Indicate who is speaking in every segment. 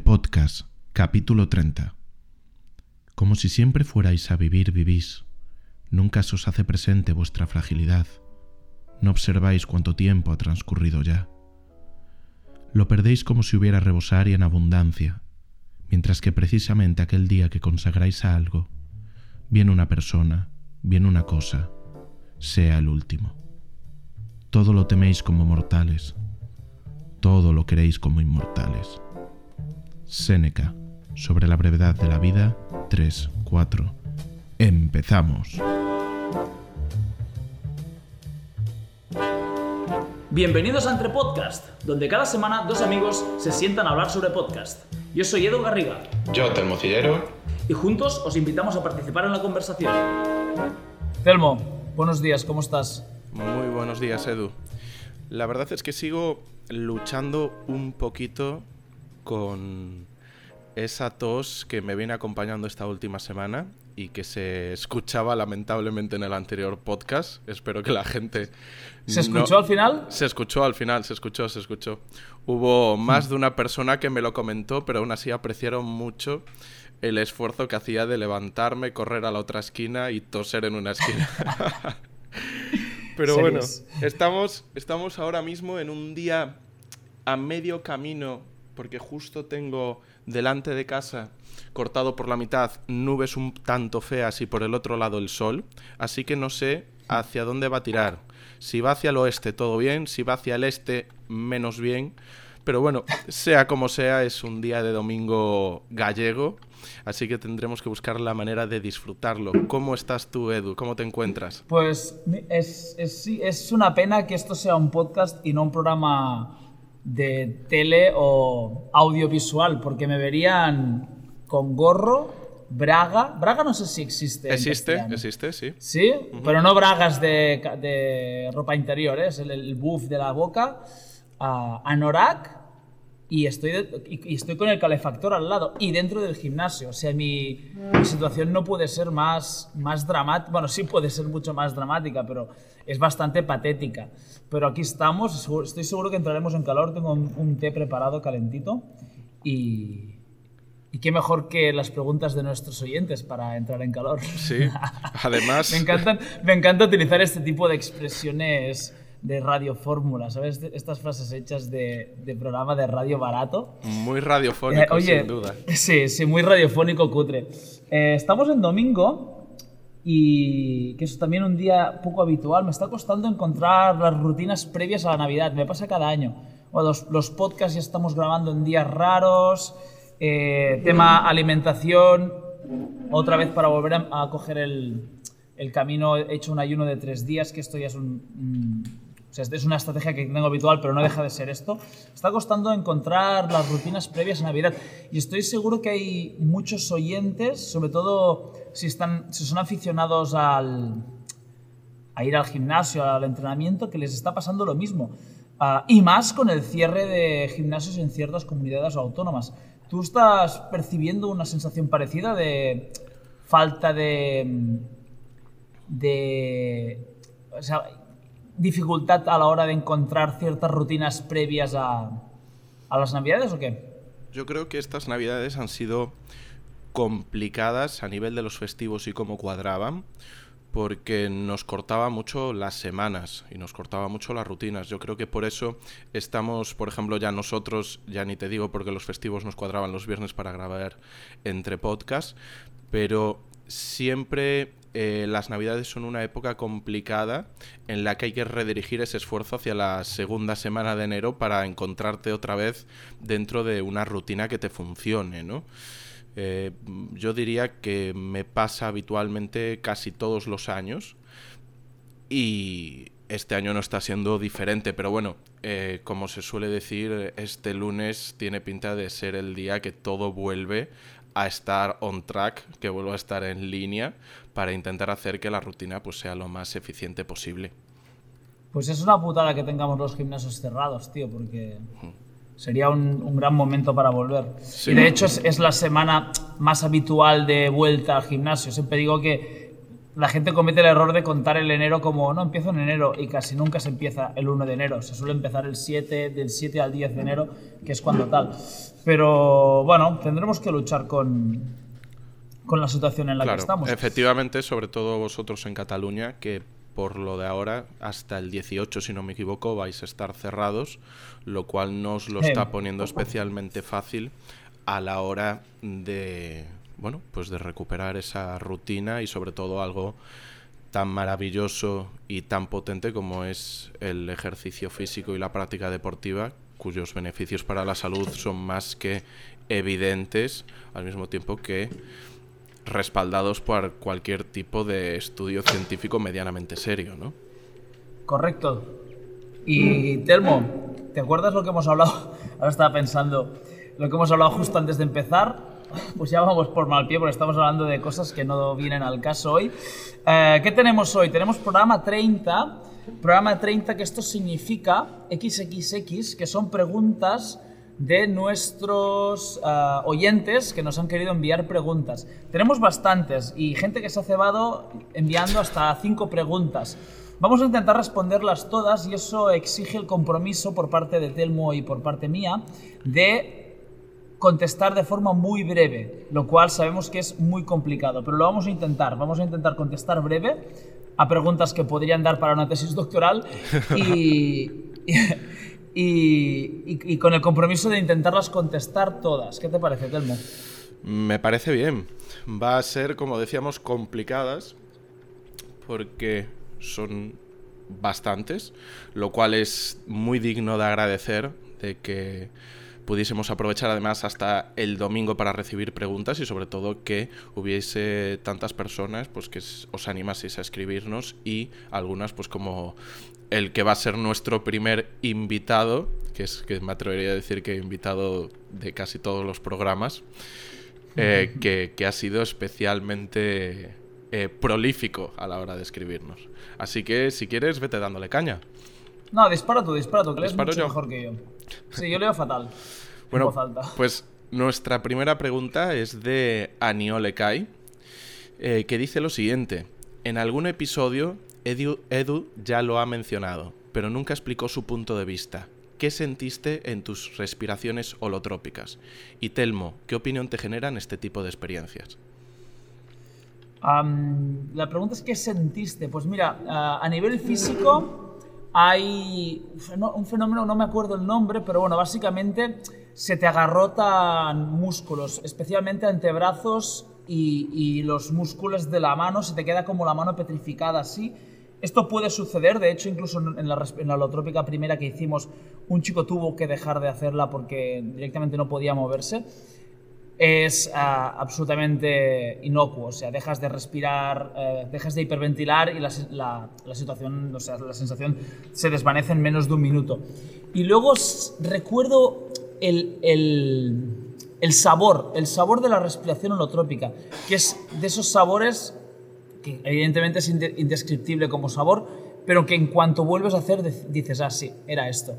Speaker 1: Podcast, capítulo 30. Como si siempre fuerais a vivir, vivís. Nunca se os hace presente vuestra fragilidad. No observáis cuánto tiempo ha transcurrido ya. Lo perdéis como si hubiera rebosar y en abundancia, mientras que precisamente aquel día que consagráis a algo, viene una persona, viene una cosa, sea el último. Todo lo teméis como mortales, todo lo queréis como inmortales. Séneca, sobre la brevedad de la vida, 3, 4. Empezamos.
Speaker 2: Bienvenidos a Entre Podcast, donde cada semana dos amigos se sientan a hablar sobre podcast. Yo soy Edu Garriga
Speaker 3: Yo, Telmocillero.
Speaker 2: y juntos os invitamos a participar en la conversación.
Speaker 4: Telmo, buenos días, ¿cómo estás?
Speaker 3: Muy buenos días, Edu. La verdad es que sigo luchando un poquito con esa tos que me viene acompañando esta última semana y que se escuchaba lamentablemente en el anterior podcast. Espero que la gente...
Speaker 4: ¿Se
Speaker 3: no-
Speaker 4: escuchó al final?
Speaker 3: Se escuchó al final, se escuchó, se escuchó. Hubo más de una persona que me lo comentó, pero aún así apreciaron mucho el esfuerzo que hacía de levantarme, correr a la otra esquina y toser en una esquina. pero bueno, estamos, estamos ahora mismo en un día a medio camino, porque justo tengo delante de casa, cortado por la mitad, nubes un tanto feas y por el otro lado el sol, así que no sé hacia dónde va a tirar. Si va hacia el oeste, todo bien, si va hacia el este, menos bien. Pero bueno, sea como sea, es un día de domingo gallego, así que tendremos que buscar la manera de disfrutarlo. ¿Cómo estás tú, Edu? ¿Cómo te encuentras?
Speaker 4: Pues es, es, sí, es una pena que esto sea un podcast y no un programa de tele o audiovisual, porque me verían con gorro, braga. Braga no sé si existe.
Speaker 3: Existe, existe, sí.
Speaker 4: Sí, pero no bragas de, de ropa interior, ¿eh? es el, el buff de la boca, ah, anorak y estoy, de- y, y estoy con el calefactor al lado y dentro del gimnasio. O sea, mi, mi situación no puede ser más, más dramática, bueno, sí puede ser mucho más dramática, pero es bastante patética. Pero aquí estamos, estoy seguro que entraremos en calor, tengo un, un té preparado calentito y... Y qué mejor que las preguntas de nuestros oyentes para entrar en calor.
Speaker 3: Sí. Además,
Speaker 4: Me, encantan, me encanta utilizar este tipo de expresiones de radio fórmula, ¿sabes? De- Estas frases hechas de, de programa de radio barato.
Speaker 3: muy radiofónico,
Speaker 4: Eh, oye,
Speaker 3: sin duda.
Speaker 4: Sí, sí, muy radiofónico, cutre. Eh, estamos en domingo y que es también un día poco habitual. Me está costando encontrar las rutinas previas a la Navidad. Me pasa cada año. Los, los podcasts ya estamos grabando en días raros. eh, tema alimentación. Otra vez para volver a, coger el, el camino. He hecho un ayuno de tres días, que esto ya es un, sea, es una estrategia que tengo habitual, pero no deja de ser esto. Está costando encontrar las rutinas previas a Navidad. Y estoy seguro que hay muchos oyentes, sobre todo si, están, si son aficionados al, a ir al gimnasio, al entrenamiento, que les está pasando lo mismo. Ah, y más con el cierre de gimnasios en ciertas comunidades autónomas. ¿Tú estás percibiendo una sensación parecida de falta de... de o sea, dificultad a la hora de encontrar ciertas rutinas previas a, a las navidades o qué?
Speaker 3: Yo creo que estas navidades han sido complicadas a nivel de los festivos y cómo cuadraban, porque nos cortaba mucho las semanas y nos cortaba mucho las rutinas. Yo creo que por eso estamos, por ejemplo, ya nosotros, ya ni te digo porque los festivos nos cuadraban los viernes para grabar entre podcasts, pero siempre eh, las navidades son una época complicada en la que hay que redirigir ese esfuerzo hacia la segunda semana de enero para encontrarte otra vez dentro de una rutina que te funcione, ¿no? Eh, yo diría que me pasa habitualmente casi todos los años y este año no está siendo diferente, pero bueno, eh, como se suele decir, este lunes tiene pinta de ser el día que todo vuelve a estar on track, que vuelva a estar en línea para intentar hacer que la rutina pues sea lo más eficiente posible.
Speaker 4: Pues es una putada que tengamos los gimnasios cerrados, tío, porque sería un, un gran momento para volver.
Speaker 3: Sí.
Speaker 4: Y de hecho es, es la semana más habitual de vuelta al gimnasio. Siempre digo que la gente comete el error de contar el enero como, no, empiezo en enero y casi nunca se empieza el 1 de enero. Se suele empezar el 7, del 7 al 10 de enero, que es cuando tal. Pero bueno, tendremos que luchar con, con la situación en la que estamos.
Speaker 3: Efectivamente, sobre todo vosotros en Cataluña, que por lo de ahora, hasta el 18, si no me equivoco, vais a estar cerrados, lo cual nos lo está poniendo especialmente fácil a la hora de bueno, pues de recuperar esa rutina y sobre todo algo tan maravilloso y tan potente como es el ejercicio físico y la práctica deportiva, cuyos beneficios para la salud son más que evidentes, al mismo tiempo que respaldados por cualquier tipo de estudio científico medianamente serio, ¿no?
Speaker 4: Correcto. Y Telmo, ¿te acuerdas lo que hemos hablado? Ahora estaba pensando, lo que hemos hablado justo antes de empezar, pues ya vamos por mal pie porque estamos hablando de cosas que no vienen al caso hoy. Eh, ¿Qué tenemos hoy? Tenemos programa 30. Programa 30 que esto significa XXX, que son preguntas de nuestros eh, oyentes que nos han querido enviar preguntas. Tenemos bastantes y gente que se ha cebado enviando hasta cinco preguntas. Vamos a intentar responderlas todas y eso exige el compromiso por parte de Telmo y por parte mía de contestar de forma muy breve, lo cual sabemos que es muy complicado, pero lo vamos a intentar. Vamos a intentar contestar breve a preguntas que podrían dar para una tesis doctoral y, y, con el compromiso de intentarlas contestar todas. ¿Qué te parece, Telmo?
Speaker 3: Me parece bien. Va a ser, como decíamos, complicadas porque son bastantes, lo cual es muy digno de agradecer de que pudiésemos aprovechar además hasta el domingo para recibir preguntas y sobre todo que hubiese tantas personas pues que os animaseis a escribirnos y algunas pues como el que va a ser nuestro primer invitado, que es que me atrevería a decir que invitado de casi todos los programas, eh, que, ha sido especialmente eh, prolífico a la hora de escribirnos. Así que si quieres, vete dándole caña.
Speaker 4: No, dispara tú, dispara tú, que lees mucho mejor que yo. Sí, yo leo fatal.
Speaker 3: bueno, pues nuestra primera pregunta es de Aniole Kai, eh, que dice lo siguiente. En algún episodio, Edu, Edu ya lo ha mencionado, pero nunca explicó su punto de vista. ¿Qué sentiste en tus respiraciones holotrópicas? Y Telmo, ¿qué opinión te generan este tipo de experiencias?
Speaker 4: la pregunta es ¿qué sentiste? Pues mira, a nivel físico hay un fenómeno, no me acuerdo el nombre, pero bueno, básicamente se te agarrotan músculos, especialmente antebrazos y, y los músculos de la mano, se te queda como la mano petrificada así. Esto puede suceder, de hecho, incluso en la, en la holotrópica primera que hicimos, un chico tuvo que dejar de hacerla porque directamente no podía moverse es ah, absolutamente inocuo, o sea, dejas de respirar, eh, dejas de hiperventilar y la, la, situación, o sea, la sensación se desvanece en menos de un minuto. Y luego recuerdo el, el, el, sabor, el sabor de la respiración holotrópica, que es de esos sabores que evidentemente es indescriptible como sabor, pero que en cuanto vuelves a hacer dices, ah, sí, era esto.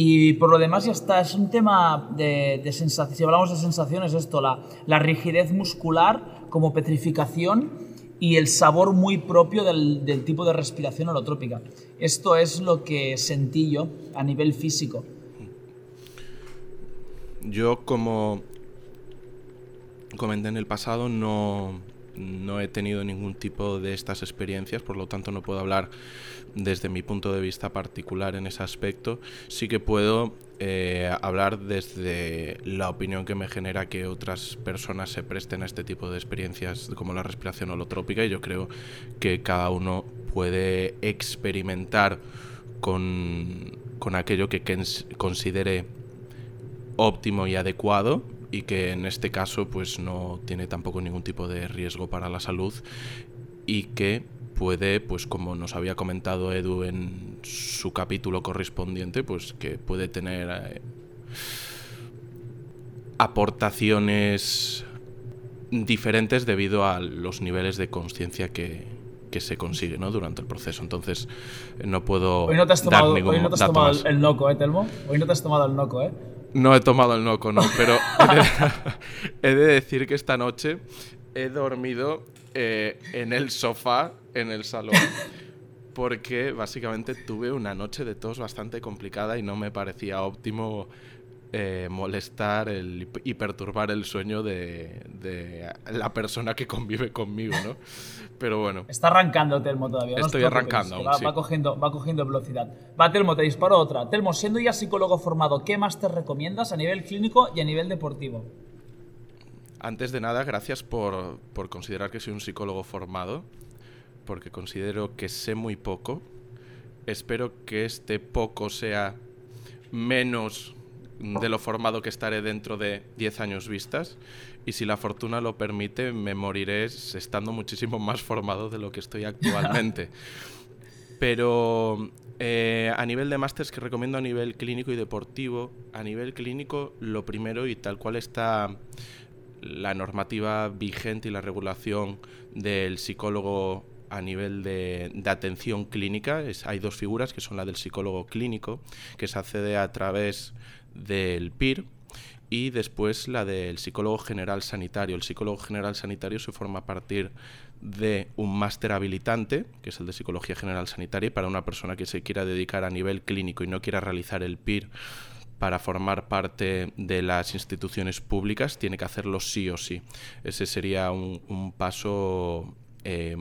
Speaker 4: Y por lo demás ya está, es un tema de, de sensación, si hablamos de sensaciones, esto, la, la, rigidez muscular como petrificación y el sabor muy propio del, del, tipo de respiración holotrópica. Esto es lo que sentí yo a nivel físico.
Speaker 3: Yo como comenté en el pasado no, no he tenido ningún tipo de estas experiencias, por lo tanto no puedo hablar desde mi punto de vista particular en ese aspecto. Sí que puedo eh, hablar desde la opinión que me genera que otras personas se presten a este tipo de experiencias como la respiración holotrópica y yo creo que cada uno puede experimentar con, con aquello que considere óptimo y adecuado y que en este caso pues no tiene tampoco ningún tipo de riesgo para la salud y que puede, pues como nos había comentado Edu en su capítulo correspondiente, pues que puede tener eh, aportaciones diferentes debido a los niveles de conciencia que, se consigue ¿no? durante el proceso. Entonces, no puedo.
Speaker 4: Hoy no te has tomado, hoy no te has tomado el, noco, ¿eh, Telmo? Hoy no te has tomado el noco, ¿eh?
Speaker 3: No he tomado el noco, no, pero he de, decir que esta noche he dormido eh, en el sofá, en el salón, porque básicamente tuve una noche de tos bastante complicada y no me parecía óptimo eh, molestar el, y perturbar el sueño de, de, la persona que convive conmigo, ¿no? Pero bueno.
Speaker 4: Está arrancando Telmo todavía.
Speaker 3: Estoy arrancando. Aún,
Speaker 4: va,
Speaker 3: sí.
Speaker 4: va, cogiendo, va cogiendo velocidad. Va, Telmo, te disparo otra. Telmo, siendo ya psicólogo formado, ¿qué más te recomiendas a nivel clínico y a nivel deportivo?
Speaker 3: Antes de nada, gracias por, por considerar que soy un psicólogo formado, porque considero que sé muy poco. Espero que este poco sea menos de lo formado que estaré dentro de 10 años vistas y si la fortuna lo permite me moriré estando muchísimo más formado de lo que estoy actualmente. Pero eh, a nivel de másters que recomiendo a nivel clínico y deportivo, a nivel clínico lo primero y tal cual está la normativa vigente y la regulación del psicólogo a nivel de, atención clínica, es, hay dos figuras que son la del psicólogo clínico, que se accede a través del PIR, y después la del psicólogo general sanitario. El psicólogo general sanitario se forma a partir de un máster habilitante, que es el de psicología general sanitaria, para una persona que se quiera dedicar a nivel clínico y no quiera realizar el PIR para formar parte de las instituciones públicas, tiene que hacerlo sí o sí. Ese sería un, paso eh,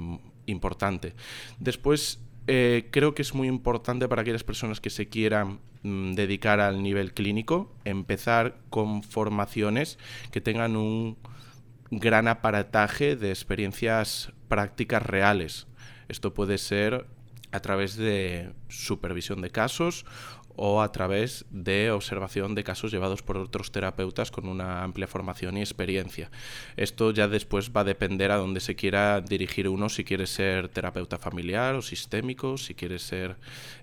Speaker 3: importante. Después, eh, creo que es muy importante para aquellas personas que se quieran mmm, dedicar al nivel clínico, empezar con formaciones que tengan un gran aparataje de experiencias prácticas reales. Esto puede ser a través de supervisión de casos o a través de observación de casos llevados por otros terapeutas con una amplia formación y experiencia. Esto ya después va a depender a dónde se quiera dirigir uno, si quiere ser terapeuta familiar o sistémico, si quiere ser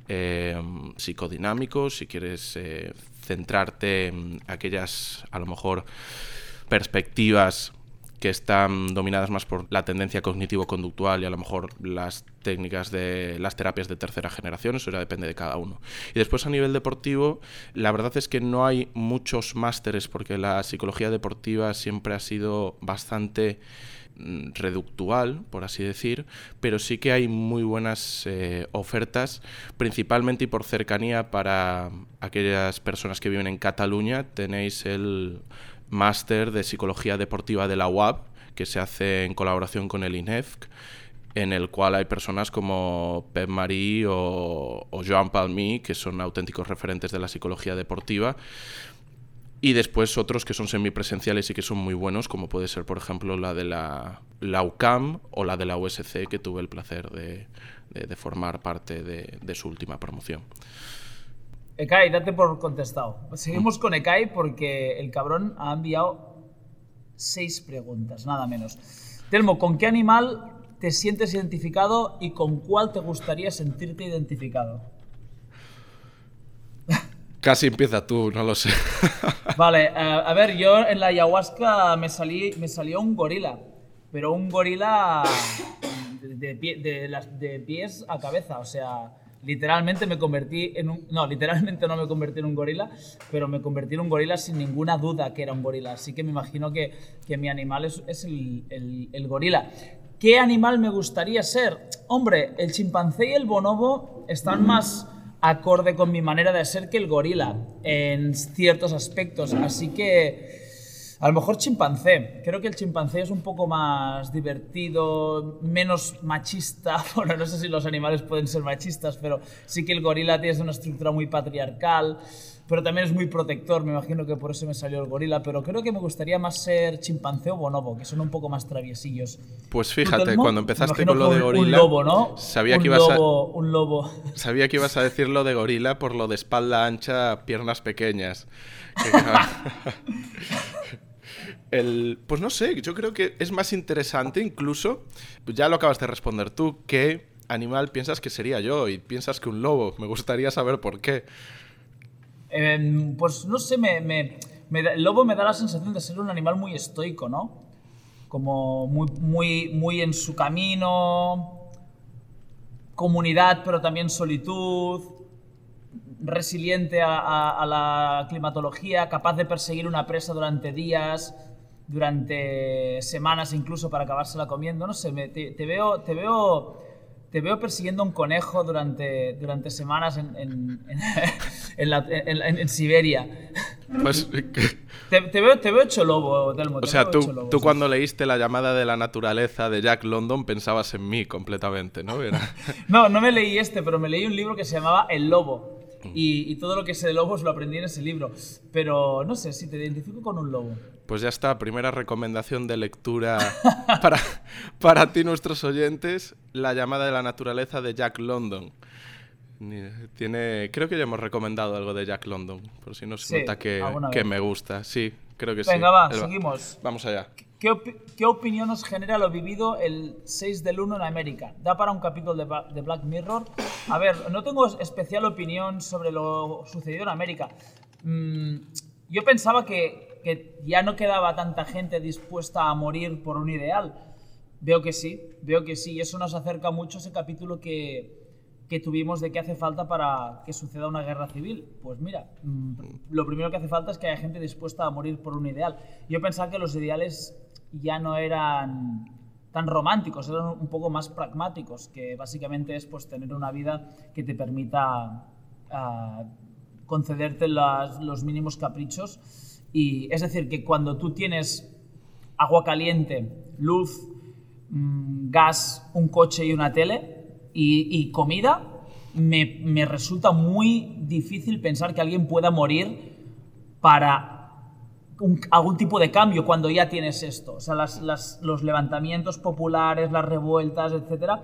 Speaker 3: eh, psicodinámico, si quieres eh, centrarte en aquellas, a lo mejor, perspectivas que están dominadas más por la tendencia cognitivo-conductual y a lo mejor las técnicas de las terapias de tercera generación, eso ya depende de cada uno. Y después a nivel deportivo, la verdad es que no hay muchos másteres porque la psicología deportiva siempre ha sido bastante reductual, por así decir, pero sí que hay muy buenas eh, ofertas, principalmente y por cercanía para aquellas personas que viven en Cataluña. Tenéis el máster de psicología deportiva de la UAB, que se hace en colaboración con el INEFC, en el cual hay personas como Pep Marí o, o Joan Palmí, que son auténticos referentes de la psicología deportiva. Y después otros que son semipresenciales y que son muy buenos, como puede ser, por ejemplo, la de la, la UCAM o la de la USC, que tuve el placer de, formar parte de, su última promoción.
Speaker 4: Ekai, date por contestado. Seguimos con Ekai porque el cabrón ha enviado seis preguntas, nada menos. Telmo, ¿con qué animal te sientes identificado y con cuál te gustaría sentirte identificado?
Speaker 3: Casi empieza tú, no lo sé.
Speaker 4: vale, uh, a ver, yo en la ayahuasca me, salí, me salió un gorila, pero un gorila de, de pies a cabeza, o sea, literalmente me convertí en un... No, literalmente no me convertí en un gorila, pero me convertí en un gorila sin ninguna duda que era un gorila. Así que me imagino que, que mi animal es, el, el, el, gorila. ¿Qué animal me gustaría ser? Hombre, el chimpancé y el bonobo están más acorde con mi manera de ser que el gorila en ciertos aspectos. Así que a lo mejor chimpancé. Creo que el chimpancé es un poco más divertido, menos machista. Bueno, no sé si los animales pueden ser machistas, pero sí que el gorila tiene una estructura muy patriarcal. Pero también es muy protector, me imagino que por eso me salió el gorila. Pero creo que me gustaría más ser chimpancé o bonobo, que son un poco más traviesillos.
Speaker 3: Pues fíjate, cuando empezaste con lo de gorila.
Speaker 4: Un lobo, ¿no?
Speaker 3: Sabía
Speaker 4: un
Speaker 3: que ibas
Speaker 4: lobo,
Speaker 3: a,
Speaker 4: un lobo.
Speaker 3: Sabía que ibas a decir lo de gorila por lo de espalda ancha, piernas pequeñas. El, pues no sé, yo creo que es más interesante incluso, ya lo acabas de responder tú, qué animal piensas que sería yo y piensas que un lobo. Me gustaría saber por qué.
Speaker 4: Eh, pues no sé, me, me, el lobo me da la sensación de ser un animal muy estoico, ¿no? Como muy, muy, muy en su camino, comunidad, pero también solitud, resiliente a la climatología, capaz de perseguir una presa durante días durante semanas incluso para acabársela comiendo. No sé, me- te, te veo, te veo, te veo persiguiendo un conejo durante, durante semanas en, en- en- en la- Siberia.
Speaker 3: Pues,
Speaker 4: Te, te veo, te veo hecho lobo, Telmo.
Speaker 3: o sea, tú,
Speaker 4: lobo,
Speaker 3: tú cuando leíste La llamada de la naturaleza de Jack London pensabas en mí completamente, ¿no? Era...
Speaker 4: No, no me leí este, pero me leí un libro que se llamaba El Lobo.
Speaker 3: Mm.
Speaker 4: Y, y todo lo que sé de lobos lo aprendí en ese libro. Pero no sé, si te identifico con un lobo.
Speaker 3: Pues ya está, primera recomendación de lectura para, para ti, nuestros oyentes, La llamada de la naturaleza de Jack London. Tiene, creo que ya hemos recomendado algo de Jack London, por si no se
Speaker 4: Sí,
Speaker 3: nota que, que me gusta. Sí, creo que sí.
Speaker 4: Venga, va, seguimos.
Speaker 3: Vamos allá.
Speaker 4: ¿Qué, opi- qué opinión os genera lo vivido el 6 del 1 en América? ¿Da para un capítulo de, Ba- de Black Mirror? A ver, no tengo especial opinión sobre lo sucedido en América. Mm, yo pensaba que, que ya no quedaba tanta gente dispuesta a morir por un ideal. Veo que sí, veo que sí. Y eso nos acerca mucho a ese capítulo que, que tuvimos de qué hace falta para que suceda una guerra civil. Pues mira, mm, lo primero que hace falta es que haya gente dispuesta a morir por un ideal. Yo pensaba que los ideales ya no eran tan románticos, eran un poco más pragmáticos, que básicamente es pues tener una vida que te permita ah, concederte las- los mínimos caprichos. Y es decir, que cuando tú tienes agua caliente, luz, mm, gas, un coche y una tele y, comida, me, me resulta muy difícil pensar que alguien pueda morir para un- algún tipo de cambio cuando ya tienes esto. O sea, los levantamientos populares, las revueltas, etcétera,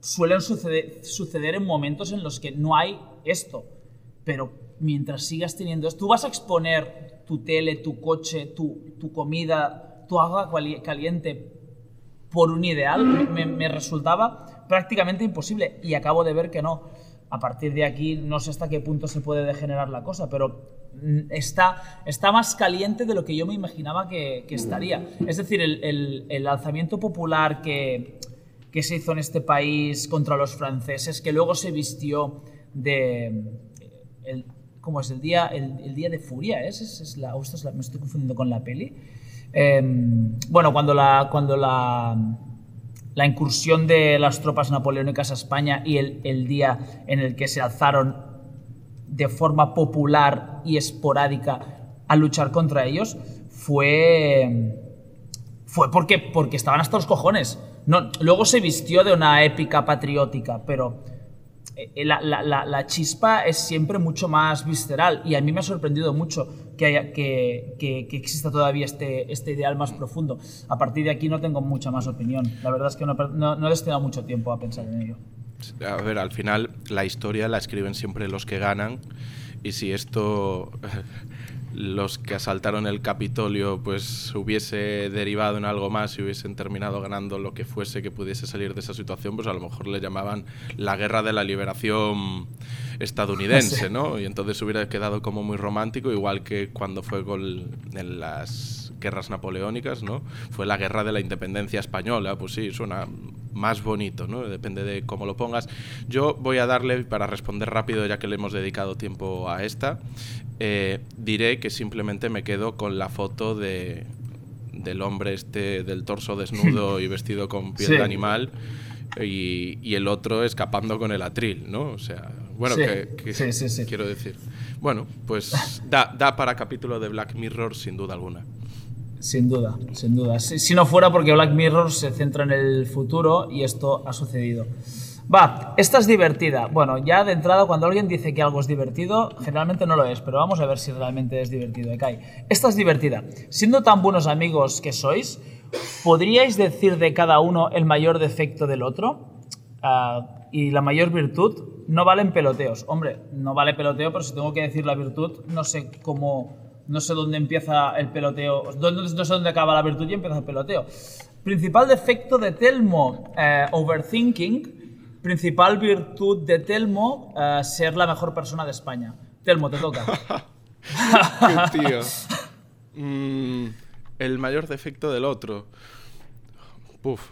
Speaker 4: suelen suceder, suceder en momentos en los que no hay esto. Pero mientras sigas teniendo tú vas a exponer tu tele, tu coche, tu, tu comida, tu agua cali- caliente por un ideal, me, me resultaba prácticamente imposible y acabo de ver que no. A partir de aquí no sé hasta qué punto se puede degenerar la cosa, pero mm, está, está más caliente de lo que yo me imaginaba que, que estaría. Es decir, el, el- el alzamiento popular que, que se hizo en este país contra los franceses, que luego se vistió de... El, ¿Cómo es? El día, el, día de furia, ¿es? me estoy confundiendo con la peli. Em, bueno, cuando la, cuando la, incursión de las tropas napoleónicas a España y el, el día en el que se alzaron de forma popular y esporádica a luchar contra ellos fue fue porque porque estaban hasta los cojones no, luego se vistió de una épica patriótica pero la, la- la- la chispa es siempre mucho más visceral y a mí me ha sorprendido mucho que, haya, que, que- que exista todavía este, este ideal más profundo. A partir de aquí no tengo mucha más opinión. La verdad es que no, no- no he destinado mucho tiempo a pensar en ello.
Speaker 3: A ver, al final la historia la escriben siempre los que ganan y si esto los que asaltaron el Capitolio pues hubiese derivado en algo más y hubiesen terminado ganando lo que fuese que pudiese salir de esa situación, pues a lo mejor le llamaban la guerra de la liberación estadounidense, ¿no? Y entonces hubiera quedado como muy romántico, igual que cuando fue con en las guerras napoleónicas, ¿no? Fue la guerra de la independencia española, pues sí, suena más bonito, ¿no? Depende de cómo lo pongas. Yo voy a darle, para responder rápido, ya que le hemos dedicado tiempo a esta, eh, diré que simplemente me quedo con la foto de, del hombre este del torso desnudo y vestido con piel
Speaker 4: Sí.
Speaker 3: de animal y, y el otro escapando con el atril, ¿no? O sea, bueno,
Speaker 4: Sí.
Speaker 3: que,
Speaker 4: Sí,
Speaker 3: quiero decir. Bueno, pues da, da para capítulo de Black Mirror sin duda alguna.
Speaker 4: Sin duda, sin duda. Si, si no fuera porque Black Mirror se centra en el futuro y esto ha sucedido. Va, esta es divertida. Bueno, ya de entrada cuando alguien dice que algo es divertido, generalmente no lo es, pero vamos a ver si realmente es divertido. Ekai. Esta es divertida. Siendo tan buenos amigos que sois, ¿podríais decir de cada uno el mayor defecto del otro? Ah, y la mayor virtud no valen peloteos. Hombre, no vale peloteo, pero si tengo que decir la virtud, no sé cómo, no sé dónde empieza el peloteo, no sé dónde acaba la virtud y empieza el peloteo. Principal defecto de Telmo, eh, overthinking. Principal virtud de Telmo, eh, ser la mejor persona de España. Telmo, te toca.
Speaker 3: Qué tío. Mm, el mayor defecto del otro. Puf.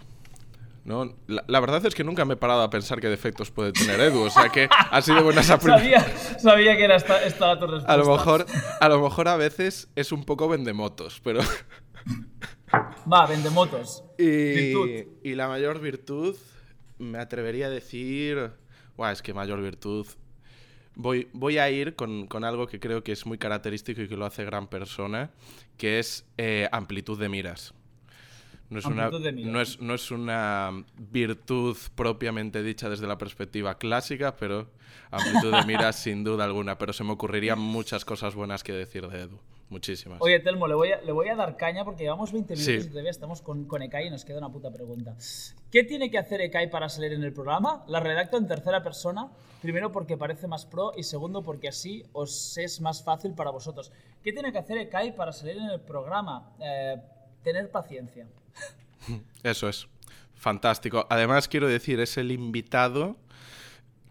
Speaker 3: ¿No? La, la verdad es que nunca me he parado a pensar qué defectos puede tener Edu, o sea que ha sido buena esa prim-
Speaker 4: Sabía, sabía que era esta, esta tu respuesta.
Speaker 3: A lo mejor, a lo mejor a veces es un poco vendemotos, pero
Speaker 4: Va, vende motos.
Speaker 3: y,
Speaker 4: Virtud.
Speaker 3: y la mayor virtud me atrevería a decir, Buah, es que mayor virtud voy, voy a ir con, con algo que creo que es muy característico y que lo hace gran persona, que es eh, amplitud de miras. No es, una,
Speaker 4: Amplitud de miras.
Speaker 3: no, es, no es una virtud propiamente dicha desde la perspectiva clásica, pero amplitud de miras sin duda alguna. Pero se me ocurrirían muchas cosas buenas que decir de Edu. Muchísimas.
Speaker 4: Oye, Telmo, le voy, a, le voy a dar caña porque llevamos 20 minutos
Speaker 3: Sí.
Speaker 4: y todavía estamos con, con Ekai y nos queda una puta pregunta. ¿Qué tiene que hacer Ekai para salir en el programa? La redacto en tercera persona, primero porque parece más pro y segundo porque así os es más fácil para vosotros. ¿Qué tiene que hacer Ekai para salir en el programa? Eh, tener paciencia.
Speaker 3: Eso es. Fantástico. Además, quiero decir, es el invitado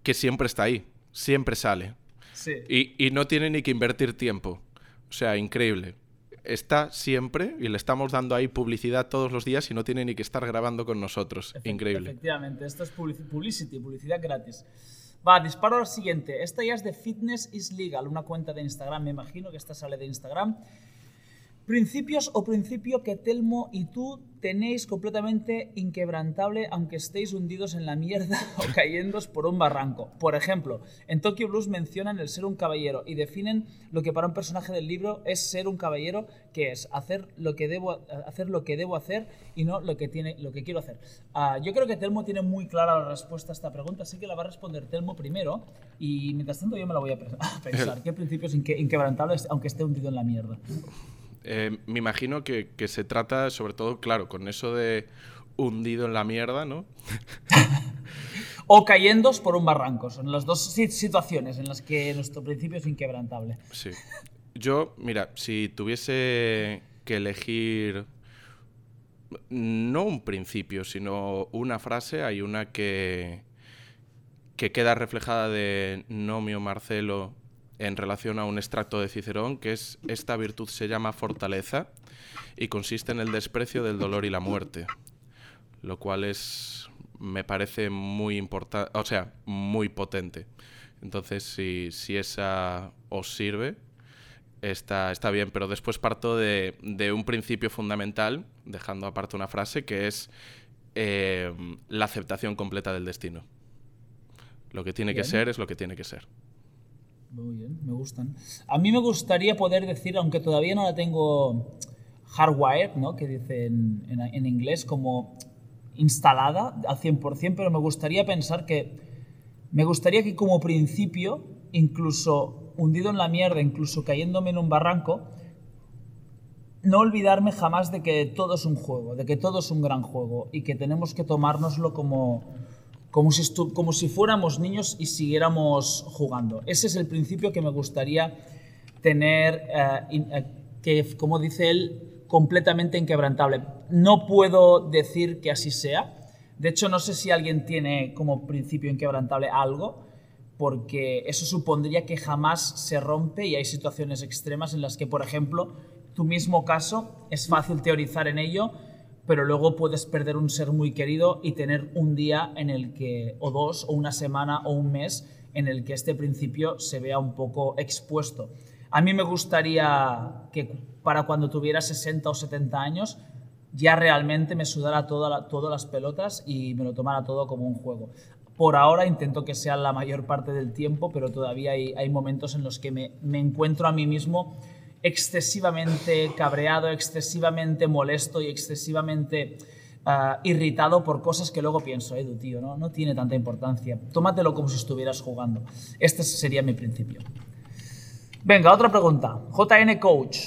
Speaker 3: que siempre está ahí. Siempre sale.
Speaker 4: Sí.
Speaker 3: Y, y no tiene ni que invertir tiempo. O sea, increíble. Está siempre y le estamos dando ahí publicidad todos los días y no tiene ni que estar grabando con nosotros. Increíble.
Speaker 4: Efectivamente, esto es publici- publicity, publicidad gratis. Va, disparo al siguiente. Esta ya es de Fitness is Legal, una cuenta de Instagram, me imagino que esta sale de Instagram. Principios o principio que Telmo y tú tenéis completamente inquebrantable aunque estéis hundidos en la mierda o cayéndoos por un barranco. Por ejemplo, en Tokyo Blues mencionan el ser un caballero y definen lo que para un personaje del libro es ser un caballero, que es hacer lo que debo hacer lo que debo hacer y no lo que tiene lo que quiero hacer. Ah, yo creo que Telmo tiene muy clara la respuesta a esta pregunta, así que la va a responder Telmo primero y mientras tanto yo me la voy a pe- a pensar. ¿Qué principios inque- inquebrantables aunque esté hundido en la mierda?
Speaker 3: Eh, me imagino que, que se trata, sobre todo, claro, con eso de hundido en la mierda, ¿no?
Speaker 4: O cayéndos por un barranco. Son las dos si- situaciones en las que nuestro principio es inquebrantable.
Speaker 3: Sí. Yo, mira, si tuviese que elegir no un principio, sino una frase, hay una que, que queda reflejada de Nomio Marcelo en relación a un extracto de Cicerón, que es esta virtud se llama fortaleza y consiste en el desprecio del dolor y la muerte, lo cual es, me parece muy importante, o sea, muy potente. Entonces, si, si esa os sirve, está, está bien, pero después parto de, de un principio fundamental, dejando aparte una frase, que es eh, la aceptación completa del destino. Lo que tiene que ser es lo que tiene que ser.
Speaker 4: Muy bien, me gustan. A mí me gustaría poder decir, aunque todavía no la tengo hardwired, ¿no? que dicen en, en inglés, como instalada al 100%, pero me gustaría pensar que, me gustaría que como principio, incluso hundido en la mierda, incluso cayéndome en un barranco, no olvidarme jamás de que todo es un juego, de que todo es un gran juego y que tenemos que tomárnoslo como, como, si, fuéramos niños y siguiéramos jugando. Ese es el principio que me gustaría tener, eh, eh, que, como dice él, completamente inquebrantable. No puedo decir que así sea. De hecho, no sé si alguien tiene como principio inquebrantable algo, porque eso supondría que jamás se rompe y hay situaciones extremas en las que, por ejemplo, tu mismo caso es fácil teorizar en ello, pero luego puedes perder un ser muy querido y tener un día en el que, o dos, o una semana, o un mes, en el que este principio se vea un poco expuesto. A mí me gustaría que para cuando tuviera 60 o 70 años ya realmente me sudara toda todas las pelotas y me lo tomara todo como un juego. Por ahora intento que sea la mayor parte del tiempo, pero todavía hay, hay momentos en los que me, me encuentro a mí mismo excesivamente cabreado, excesivamente molesto y excesivamente ah, irritado por cosas que luego pienso, Edu, tío, ¿no? no tiene tanta importancia. Tómatelo como si estuvieras jugando. Este sería mi principio. Venga, otra pregunta. JN Coach.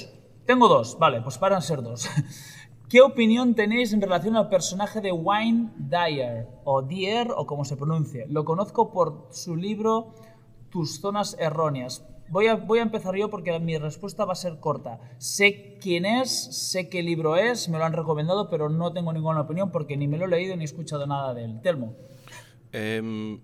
Speaker 4: Tengo dos, vale, pues paran ser dos. ¿Qué opinión tenéis en relación al personaje de Wayne Dyer, o Dyer, o como se pronuncie? Lo conozco por su libro Tus zonas erróneas. Voy a, voy a empezar yo porque mi respuesta va a ser corta. Sé quién es, sé qué libro es, me lo han recomendado, pero no tengo ninguna opinión porque ni me lo he leído ni he escuchado nada de él. Telmo.
Speaker 3: Em,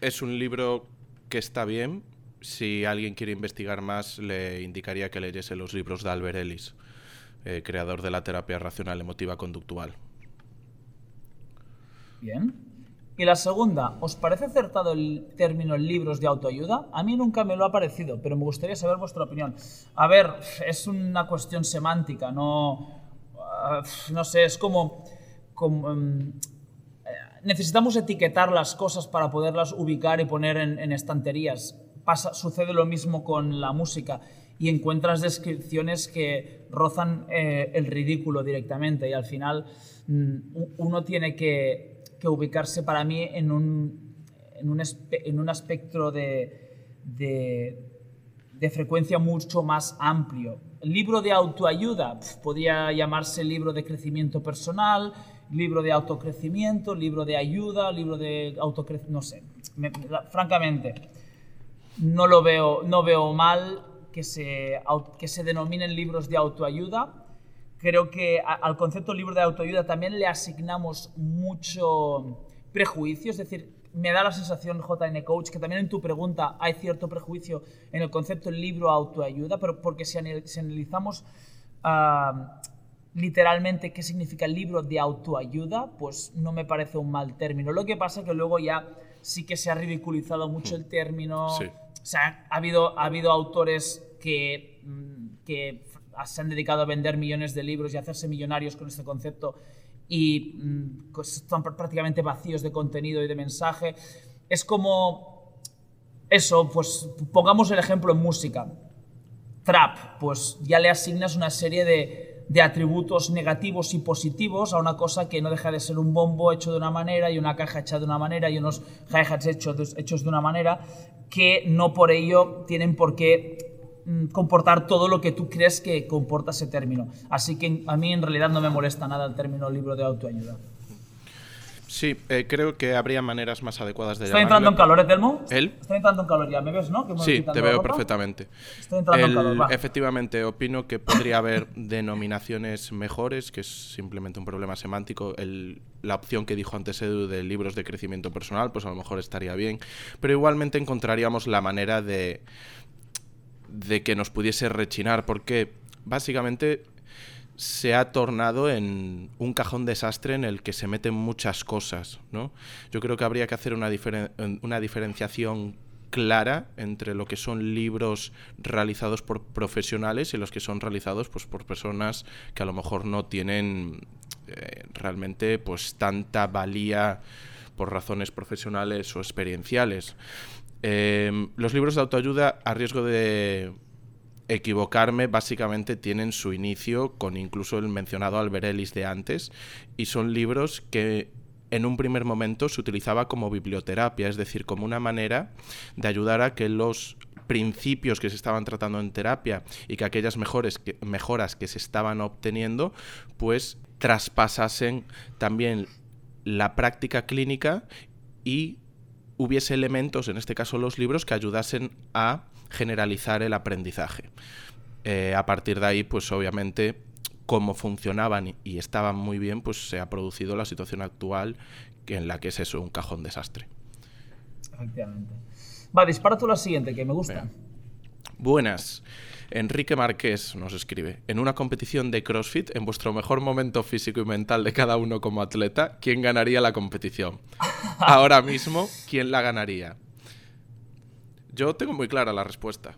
Speaker 3: es un libro que está bien. Si alguien quiere investigar más, le indicaría que leyese los libros de Albert Ellis, eh, creador de la terapia racional emotiva conductual.
Speaker 4: Bien. Y la segunda, ¿os parece acertado el término libros de autoayuda? A mí nunca me lo ha parecido, pero me gustaría saber vuestra opinión. A ver, es una cuestión semántica, no, ah, no sé, es como, mm, eh, necesitamos etiquetar las cosas para poderlas ubicar y poner en, estanterías. Pasa, sucede lo mismo con la música y encuentras descripciones que rozan eh, el ridículo directamente y al final mm, uno tiene que, que ubicarse para mí en un, en un, en un espectro de, de, de frecuencia mucho más amplio. Libro de autoayuda, pf, podría llamarse libro de crecimiento personal, libro de autocrecimiento, libro de ayuda, libro de autocrecimiento, no sé. Me- francamente, no lo veo, no veo mal que se, que se denominen libros de autoayuda. Creo que a- al concepto libro de autoayuda también le asignamos mucho prejuicio, es decir, me da la sensación, JN Coach, que también en tu pregunta hay cierto prejuicio en el concepto libro autoayuda, pero porque si, anal- si analizamos literalmente qué significa el libro de autoayuda, pues no me parece un mal término. Lo que pasa que luego ya sí que se ha ridiculizado mucho el término.
Speaker 3: Sí.
Speaker 4: O sea, ha habido, ha habido autores que, mm, que se han dedicado a vender millones de libros y a hacerse millonarios con este concepto y mm, pues están pr- prácticamente vacíos de contenido y de mensaje. Es como eso, pues pongamos el ejemplo en música. Trap, pues ya le asignas una serie de, de atributos negativos y positivos a una cosa que no deja de ser un bombo hecho de una manera y una caja hecha de una manera y unos hi-hats hechos, hechos de una manera que no por ello tienen por qué comportar todo lo que tú crees que comporta ese término. Así que a mí en realidad no me molesta nada el término libro de autoayuda.
Speaker 3: Sí, eh, creo que habría maneras más adecuadas de
Speaker 4: ¿Estoy entrando en calor, ¿eh, Telmo?
Speaker 3: ¿Él?
Speaker 4: Estoy entrando en calor ya, ¿me ves, no?
Speaker 3: Sí, te veo perfectamente.
Speaker 4: Estoy entrando en calor, va.
Speaker 3: efectivamente, opino que podría haber denominaciones mejores, que es simplemente un problema semántico. El- la opción que dijo antes Edu de libros de crecimiento personal, pues a lo mejor estaría bien. Pero igualmente encontraríamos la manera de, de que nos pudiese rechinar, porque básicamente se ha tornado en un cajón desastre en el que se meten muchas cosas, ¿no? Yo creo que habría que hacer una, diferen- una diferenciación clara entre lo que son libros realizados por profesionales y los que son realizados pues, por personas que a lo mejor no tienen eh, realmente pues tanta valía por razones profesionales o experienciales. Eh, los libros de autoayuda, a riesgo de equivocarme, básicamente tienen su inicio con incluso el mencionado Alberelis de antes y son libros que en un primer momento se utilizaba como biblioterapia, es decir, como una manera de ayudar a que los principios que se estaban tratando en terapia y que aquellas mejores mejoras que se estaban obteniendo, pues traspasasen también la práctica clínica y hubiese elementos, en este caso los libros, que ayudasen a generalizar el aprendizaje. Eh, a partir de ahí, pues obviamente, como funcionaban y- estaban muy bien, pues se ha producido la situación actual en la que es eso, un cajón desastre.
Speaker 4: Efectivamente. Va, dispara tú la siguiente, que me gusta.
Speaker 3: Buenas. Enrique Márquez nos escribe, en una competición de CrossFit, en vuestro mejor momento físico y mental de cada uno como atleta, ¿quién ganaría la competición? Ahora mismo, ¿quién la ganaría? Yo tengo muy clara la respuesta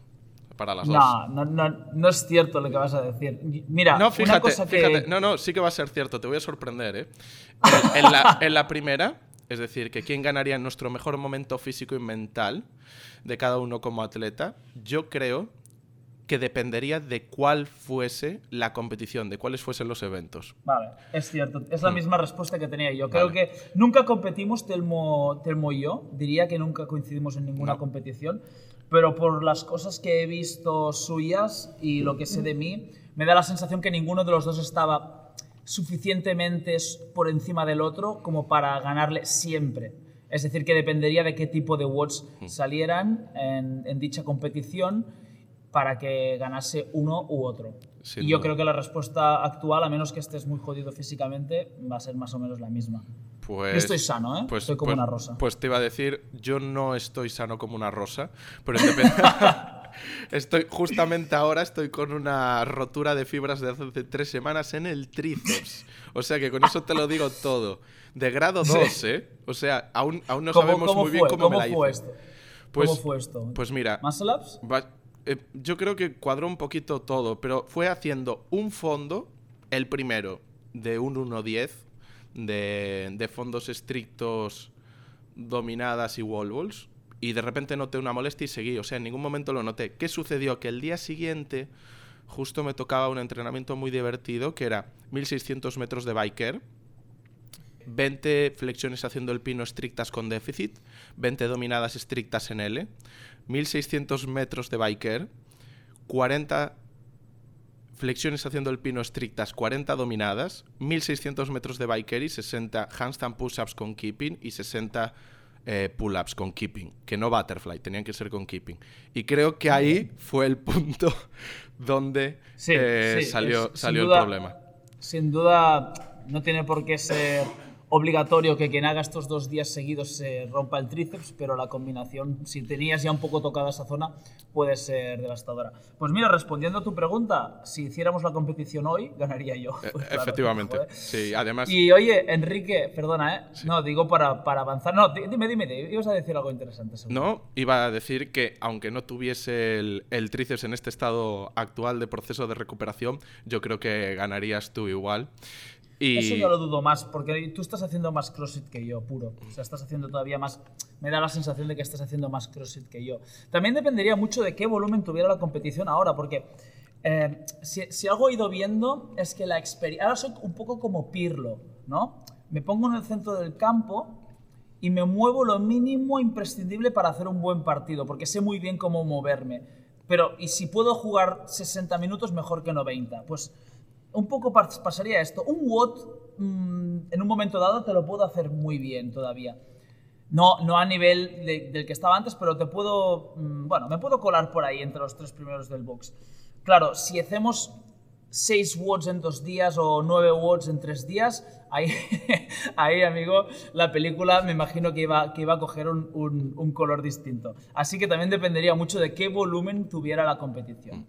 Speaker 3: para las dos.
Speaker 4: No, no, no, es cierto lo que vas a decir. Mira,
Speaker 3: No,
Speaker 4: una
Speaker 3: fíjate,
Speaker 4: cosa que...
Speaker 3: fíjate. No, no, sí que va a ser cierto, te voy a sorprender, ¿eh? En, en la, en la primera, es decir, que quién ganaría en nuestro mejor momento físico y mental de cada uno como atleta, yo creo que dependería de cuál fuese la competición, de cuáles fuesen los eventos.
Speaker 4: Vale, es cierto. Es la misma respuesta que tenía yo. Creo
Speaker 3: Mm. Vale.
Speaker 4: que nunca competimos, Telmo, Telmo y yo. Diría que nunca coincidimos en ninguna
Speaker 3: No.
Speaker 4: competición. Pero por las cosas que he visto suyas y lo que sé de mí, me da la sensación que ninguno de los dos estaba suficientemente por encima del otro como para ganarle siempre. Es decir, que dependería de qué tipo de watts
Speaker 3: Mm.
Speaker 4: salieran en, en dicha competición para que ganase uno u otro.
Speaker 3: Sin
Speaker 4: y yo
Speaker 3: duda.
Speaker 4: creo que la respuesta actual, a menos que estés muy jodido físicamente, va a ser más o menos la misma.
Speaker 3: Pues,
Speaker 4: Yo estoy sano, ¿eh? Estoy como
Speaker 3: pues-
Speaker 4: una rosa.
Speaker 3: Pues te iba a decir, yo no estoy sano como una rosa, pero, Estoy, justamente ahora estoy con una rotura de fibras de hace tres semanas en el tríceps. O sea que con eso te lo digo todo. De grado 2, ¿eh? O sea, aún, aún no
Speaker 4: ¿Cómo-
Speaker 3: sabemos
Speaker 4: cómo
Speaker 3: muy bien
Speaker 4: fue?
Speaker 3: cómo,
Speaker 4: ¿Cómo
Speaker 3: me la
Speaker 4: fue
Speaker 3: hice.
Speaker 4: esto?
Speaker 3: Pues,
Speaker 4: ¿Cómo fue esto?
Speaker 3: Pues mira,
Speaker 4: ¿Muscle ups?
Speaker 3: Va- eh, yo creo que cuadró un poquito todo, pero fue haciendo un fondo, el primero, de un 1.10, de, de fondos estrictos, dominadas y wall balls, y de repente noté una molestia y seguí. O sea, en ningún momento lo noté. ¿Qué sucedió? Que el día siguiente justo me tocaba un entrenamiento muy divertido, que era 1600 metros de biker, 20 flexiones haciendo el pino estrictas con déficit, 20 dominadas estrictas en L, 1600 metros de biker, 40 flexiones haciendo el pino estrictas, 40 dominadas, 1600 metros de biker y 60 handstand push-ups con keeping y 60 eh, pull-ups con keeping, que no butterfly, tenían que ser con keeping. Y creo que ahí fue el punto donde
Speaker 4: Sí,
Speaker 3: eh,
Speaker 4: sí,
Speaker 3: salió,
Speaker 4: es-
Speaker 3: salió el
Speaker 4: duda-
Speaker 3: problema.
Speaker 4: Sin duda, no tiene por qué ser obligatorio que quien haga estos dos días seguidos se rompa el tríceps, pero la combinación, si tenías ya un poco tocada esa zona, puede ser devastadora. Pues mira, respondiendo a tu pregunta, si hiciéramos la competición hoy, ganaría yo. Pues claro,
Speaker 3: Efectivamente. Sí, además.
Speaker 4: Y oye, Enrique, perdona, ¿eh? No, digo para, para avanzar. No, di- dime, dime, dime, ibas a decir algo interesante. seguro.
Speaker 3: No, iba a decir que aunque no tuviese el, el tríceps en este estado actual de proceso de recuperación, yo creo que ganarías tú igual.
Speaker 4: Eso no lo dudo más, porque tú estás haciendo más CrossFit que yo, puro. O sea, estás haciendo todavía más. Me da la sensación de que estás haciendo más CrossFit que yo. También dependería mucho de qué volumen tuviera la competición ahora, porque eh, si, si algo he ido viendo es que la experiencia. Ahora soy un poco como Pirlo, ¿no? Me pongo en el centro del campo y me muevo lo mínimo imprescindible para hacer un buen partido, porque sé muy bien cómo moverme. Pero, y si puedo jugar 60 minutos, mejor que 90. Pues un poco pas- pasaría esto. Un WOT, mm, en un momento dado, te lo puedo hacer muy bien todavía. No, no a nivel de- del que estaba antes, pero te puedo, mm, bueno, me puedo colar por ahí entre los tres primeros del box. Claro, si hacemos 6 watts en dos días o 9 watts en tres días, ahí, ahí amigo, la película me imagino que iba, que iba a coger un color distinto. Así que también dependería mucho de qué volumen tuviera la competición.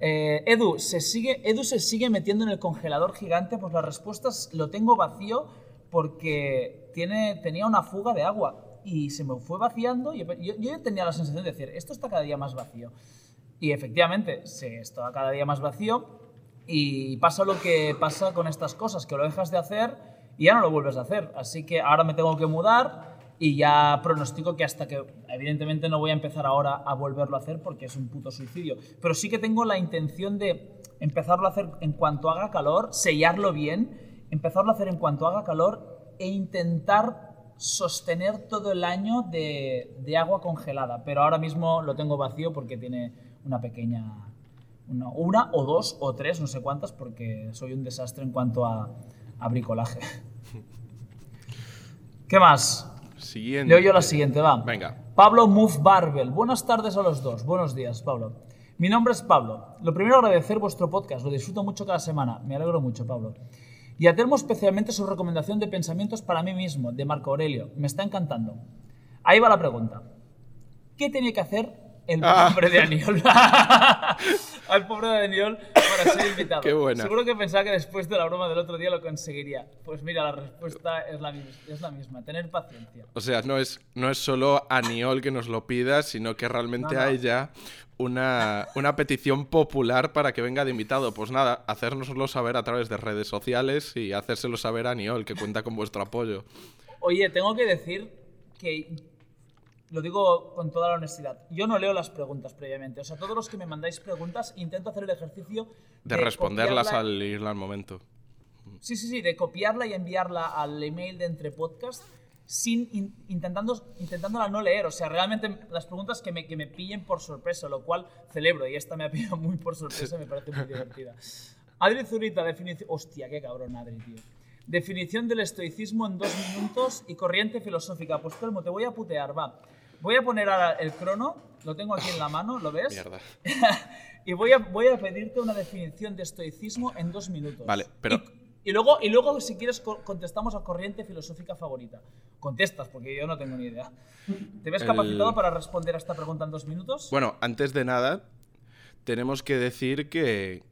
Speaker 4: Eh, Edu, ¿se sigue, Edu se sigue metiendo en el congelador gigante, pues las respuestas lo tengo vacío porque tiene, tenía una fuga de agua y se me fue vaciando y yo, yo tenía la sensación de decir, esto está cada día más vacío. Y efectivamente, se está cada día más vacío y pasa lo que pasa con estas cosas, que lo dejas de hacer y ya no lo vuelves a hacer. Así que ahora me tengo que mudar y ya pronostico que hasta que, evidentemente no voy a empezar ahora a volverlo a hacer porque es un puto suicidio, pero sí que tengo la intención de empezarlo a hacer en cuanto haga calor, sellarlo bien, empezarlo a hacer en cuanto haga calor e intentar sostener todo el año de, de agua congelada, pero ahora mismo lo tengo vacío porque tiene una pequeña... Una, una o dos o tres, no sé cuántas, porque soy un desastre en cuanto a, a bricolaje. ¿Qué más?
Speaker 3: Siguiente.
Speaker 4: Leo yo la siguiente, va.
Speaker 3: Venga.
Speaker 4: Pablo Move Barbel. Buenas tardes a los dos. Buenos días, Pablo. Mi nombre es Pablo. Lo primero, agradecer vuestro podcast. Lo disfruto mucho cada semana. Me alegro mucho, Pablo. Y a Telmo especialmente su recomendación de pensamientos para mí mismo, de Marco Aurelio. Me está encantando. Ahí va la pregunta. ¿Qué tenía que hacer el
Speaker 3: Ah.
Speaker 4: pobre de Aniol? Al pobre de Aniol para ser invitado.
Speaker 3: Qué buena.
Speaker 4: Seguro que pensaba que después de la broma del otro día lo conseguiría. Pues mira, la respuesta es la, es la misma. Tener paciencia.
Speaker 3: O sea, no es, no es solo Aniol que nos lo pida, sino que realmente
Speaker 4: No, no.
Speaker 3: hay ya una, una petición popular para que venga de invitado. Pues nada, hacérnoslo saber a través de redes sociales y hacérselo saber a Aniol, que cuenta con vuestro apoyo.
Speaker 4: Oye, tengo que decir que lo digo con toda la honestidad. Yo no leo las preguntas previamente. O sea, todos los que me mandáis preguntas, intento hacer el ejercicio
Speaker 3: De responderlas
Speaker 4: copiarla-
Speaker 3: al ir al momento.
Speaker 4: Sí, sí, sí, de copiarla y enviarla al email de Entre Podcast sin in- intentando intentándola no leer. O sea, realmente las preguntas que me, que me pillen por sorpresa, lo cual celebro. Y esta me ha pillado muy por sorpresa me parece muy divertida. Adri Zurita, definición. Hostia, qué cabrón, Adri, tío. Definición del estoicismo en dos minutos y corriente filosófica. Pues Telmo, te voy a putear, va. Voy a poner ahora el crono, lo tengo aquí en la mano, ¿lo ves?
Speaker 3: Mierda.
Speaker 4: y voy a, voy a pedirte una definición de estoicismo en dos minutos.
Speaker 3: Vale, pero-
Speaker 4: Y, Y luego, y luego si quieres, co- contestamos a corriente filosófica favorita. Contestas, porque yo no tengo ni idea. ¿Te ves
Speaker 3: El-
Speaker 4: capacitado para responder a esta pregunta en dos minutos?
Speaker 3: Bueno, antes de nada, tenemos que decir que,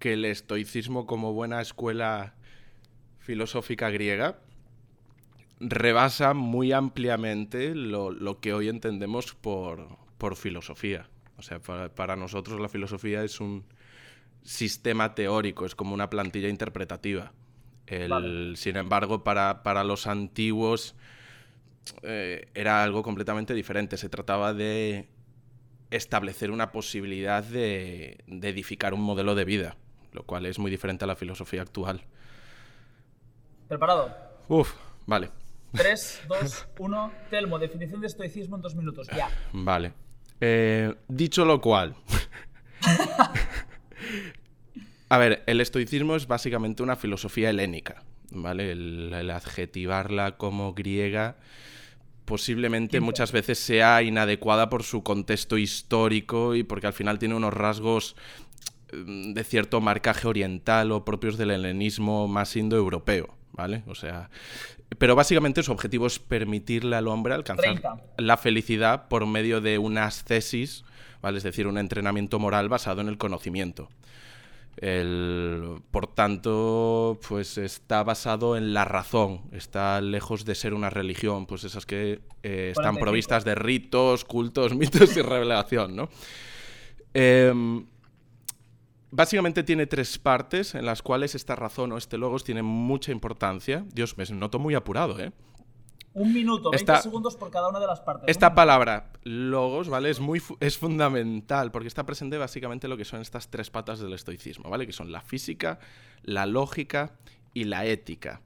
Speaker 3: que el estoicismo como buena escuela filosófica griega rebasa muy ampliamente lo, lo que hoy entendemos por, por filosofía. O sea, para, para nosotros la filosofía es un sistema teórico, es como una plantilla interpretativa. El-
Speaker 4: Vale.
Speaker 3: Sin embargo, para, para los antiguos eh, era algo completamente diferente. Se trataba de establecer una posibilidad de, de edificar un modelo de vida, lo cual es muy diferente a la filosofía actual.
Speaker 4: ¿Preparado?
Speaker 3: Uf, vale,
Speaker 4: 3, 2, 1. Telmo, definición de estoicismo en dos minutos. Ya.
Speaker 3: vale. Eh, dicho lo cual. A ver, el estoicismo es básicamente una filosofía helénica, ¿vale? El, el adjetivarla como griega posiblemente muchas veces sea inadecuada por su contexto histórico y porque al final tiene unos rasgos mm, de cierto marcaje oriental o propios del helenismo más indoeuropeo, ¿vale? O sea, pero básicamente su objetivo es permitirle al hombre alcanzar
Speaker 4: 30.
Speaker 3: la felicidad por medio de unas tesis, ¿vale? Es decir, un entrenamiento moral basado en el conocimiento. El- por tanto, pues está basado en la razón, está lejos de ser una religión, pues esas que eh, están
Speaker 4: 45.
Speaker 3: provistas de ritos, cultos, mitos y revelación, ¿no? Em, básicamente tiene tres partes en las cuales esta razón o este logos tiene mucha importancia. Dios, me noto muy apurado, ¿eh?
Speaker 4: Un minuto, 20
Speaker 3: Esta-
Speaker 4: segundos por cada una de las partes.
Speaker 3: Esta palabra, logos, ¿vale? Es, muy es fundamental porque está presente básicamente lo que son estas tres patas del estoicismo, ¿vale? Que son la física, la lógica y la ética.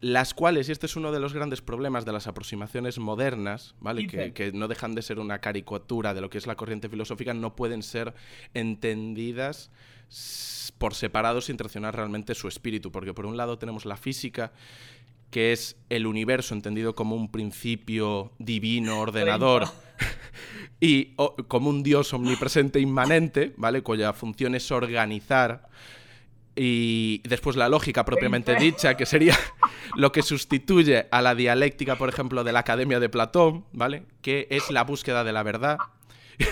Speaker 3: Las cuales, y este es uno de los grandes problemas de las aproximaciones modernas, ¿vale? Que, no dejan de ser una caricatura de lo que es la corriente filosófica, no pueden ser entendidas por separado sin traicionar realmente su espíritu, porque por un lado tenemos la física, que es el universo entendido como un principio divino, ordenador, y o- como un dios omnipresente inmanente, ¿vale? Cuya función es organizar. Y después la lógica propiamente dicha, que sería lo que sustituye a la dialéctica, por ejemplo, de la Academia de Platón, ¿vale? Que es la búsqueda de la verdad.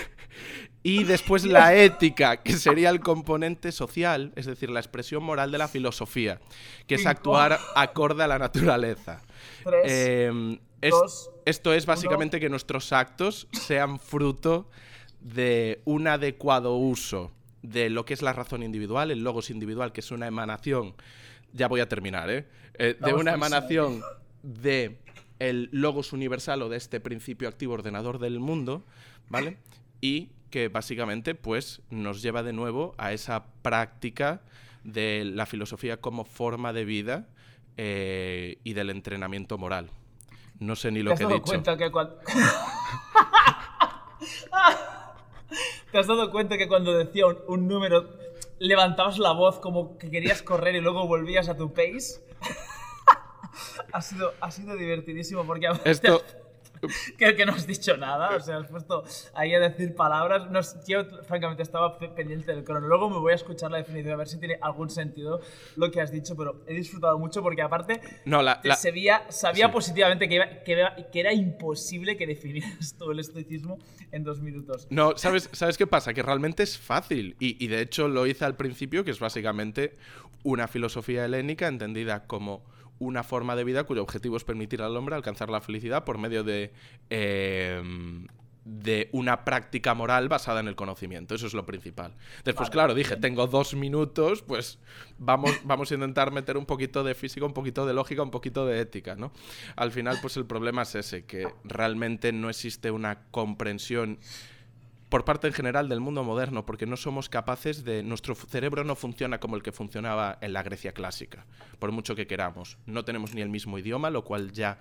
Speaker 3: Y después la ética, que sería el componente social, es decir, la expresión moral de la filosofía, que es actuar acorde a la naturaleza.
Speaker 4: Tres,
Speaker 3: Eh, es-
Speaker 4: dos,
Speaker 3: esto es básicamente que nuestros actos sean fruto de un adecuado uso de lo que es la razón individual, el logos individual, que es una emanación, ya voy a terminar, ¿eh? Eh, de una emanación de el logos universal o de este principio activo ordenador del mundo, ¿vale? Y que básicamente pues nos lleva de nuevo a esa práctica de la filosofía como forma de vida eh, y del entrenamiento moral. No sé ni
Speaker 4: ¿Te
Speaker 3: lo
Speaker 4: has
Speaker 3: que he
Speaker 4: dado
Speaker 3: dicho.
Speaker 4: cuenta que cuando... ¿Te has dado cuenta que cuando decía un, un número levantabas la voz como que querías correr y luego volvías a tu pace? ha, sido, ha sido divertidísimo porque
Speaker 3: Esto,
Speaker 4: que, que no has dicho nada, o sea, has puesto ahí a decir palabras. No, yo, francamente, estaba pe- pendiente del crono. Luego me voy a escuchar la definición a ver si tiene algún sentido lo que has dicho, pero he disfrutado mucho porque aparte
Speaker 3: no, la,
Speaker 4: sabía, sabía
Speaker 3: sí.
Speaker 4: positivamente que, iba- que, iba- que era imposible que definieras todo el estoicismo en dos minutos.
Speaker 3: No, ¿sabes, ¿sabes qué pasa? Que realmente es fácil. Y, y de hecho lo hice al principio, que es básicamente una filosofía helénica entendida como una forma de vida cuyo objetivo es permitir al hombre alcanzar la felicidad por medio de, eh, de una práctica moral basada en el conocimiento. Eso es lo principal. Después,
Speaker 4: Vale,
Speaker 3: claro, dije, tengo dos minutos, pues vamos, vamos a intentar meter un poquito de física, un poquito de lógica, un poquito de ética, ¿no? Al final, pues el problema es ese, que realmente no existe una comprensión por parte en general del mundo moderno, porque no somos capaces de... Nuestro cerebro no funciona como el que funcionaba en la Grecia clásica, por mucho que queramos. No tenemos ni el mismo idioma, lo cual ya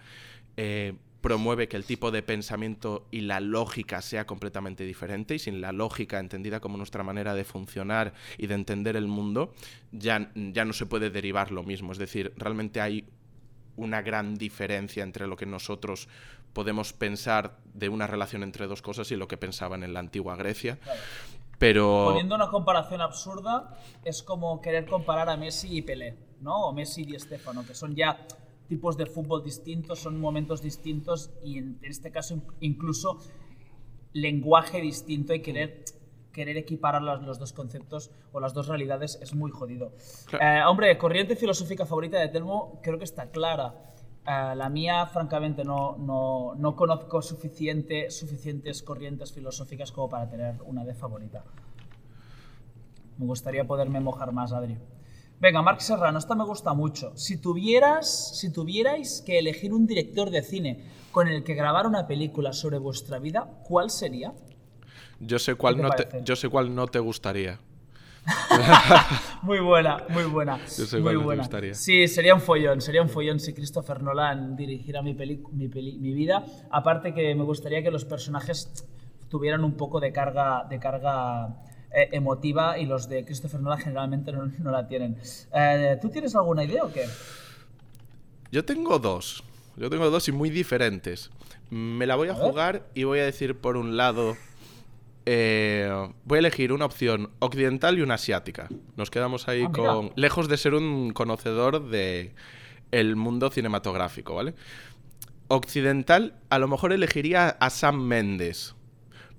Speaker 3: eh, promueve que el tipo de pensamiento y la lógica sea completamente diferente, y sin la lógica entendida como nuestra manera de funcionar y de entender el mundo, ya, ya no se puede derivar lo mismo. Es decir, realmente hay una gran diferencia entre lo que nosotros podemos pensar de una relación entre dos cosas y lo que pensaban en la antigua Grecia. Pero...
Speaker 4: Poniendo una comparación absurda, es como querer comparar a Messi y Pelé, ¿no? O Messi y Estefano, que son ya tipos de fútbol distintos, son momentos distintos y en este caso incluso lenguaje distinto y querer querer equiparar los dos conceptos o las dos realidades es muy jodido. Eh, hombre, corriente filosófica favorita de Telmo creo que está clara. La mía, francamente, no, no, no conozco suficiente, suficientes corrientes filosóficas como para tener una de favorita. Me gustaría poderme mojar más, Adri. Venga, Marc Serrano, esta me gusta mucho. Si tuvieras, si tuvierais que elegir un director de cine con el que grabar una película sobre vuestra vida, ¿cuál sería?
Speaker 3: Yo sé cuál, no te, yo sé cuál no te gustaría.
Speaker 4: muy buena, muy buena.
Speaker 3: Yo sé te gustaría.
Speaker 4: Sí, sería un follón, sería un follón si Christopher Nolan dirigiera mi, mi, mi vida. Aparte que me gustaría que los personajes tuvieran un poco de carga, de carga eh, emotiva y los de Christopher Nolan generalmente no, la tienen. Eh, ¿Tú tienes alguna idea o qué?
Speaker 3: Yo tengo dos. Yo tengo dos y muy diferentes. Me la voy a, jugar y voy a decir por un lado eh, voy a elegir una opción occidental y una asiática. Nos quedamos ahí ah, con. Lejos de ser un conocedor de el mundo cinematográfico, ¿vale? Occidental, a lo mejor elegiría a Sam Mendes.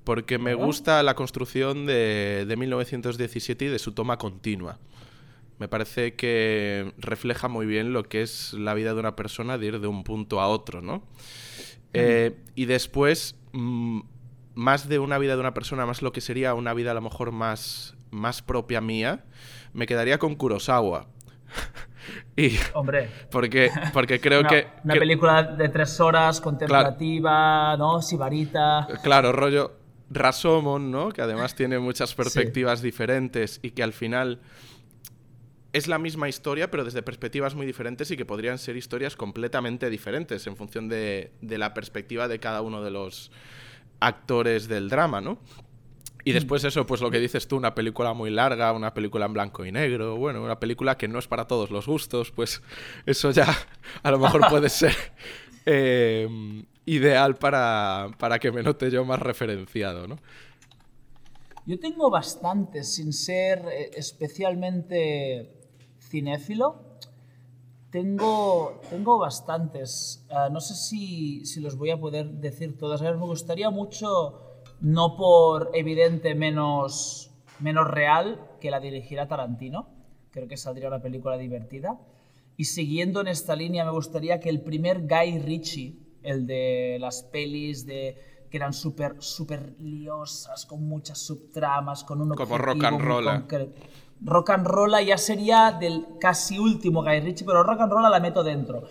Speaker 3: Porque me gusta la construcción de, de 1917 y de su toma continua. Me parece que refleja muy bien lo que es la vida de una persona de ir de un punto a otro, ¿no? Eh, y después, mm, más de una vida de una persona, más lo que sería una vida a lo mejor más, más propia mía, me quedaría con Kurosawa.
Speaker 4: y, Hombre.
Speaker 3: Porque, porque creo que.
Speaker 4: Una película de tres horas, contemplativa, ¿no? Sibarita.
Speaker 3: Claro, rollo Rasomon, ¿no? Que además tiene muchas perspectivas diferentes y que al final es la misma historia, pero desde perspectivas muy diferentes y que podrían ser historias completamente diferentes en función de, de la perspectiva de cada uno de los actores del drama, ¿no? Y mm. después eso, pues lo que dices tú, una película muy larga, una película en blanco y negro, bueno, una película que no es para todos los gustos, pues eso ya a lo mejor puede ser eh, ideal para, para que me note yo más referenciado, ¿no?
Speaker 4: Yo tengo bastantes, sin ser eh, especialmente cinéfilo, tengo, tengo bastantes. Ah, no sé si, si, los voy a poder decir todas. A ver, me gustaría mucho, no por evidente menos, menos real, que la dirigiera Tarantino. Creo que saldría una película divertida. Y siguiendo en esta línea, me gustaría que el primer Guy Ritchie, el de las pelis de que eran súper super liosas, con muchas subtramas, con un
Speaker 3: Como rock and roll.
Speaker 4: Rock and Roll ya sería del casi último Guy Ritchie, pero Rock and Roll la meto dentro.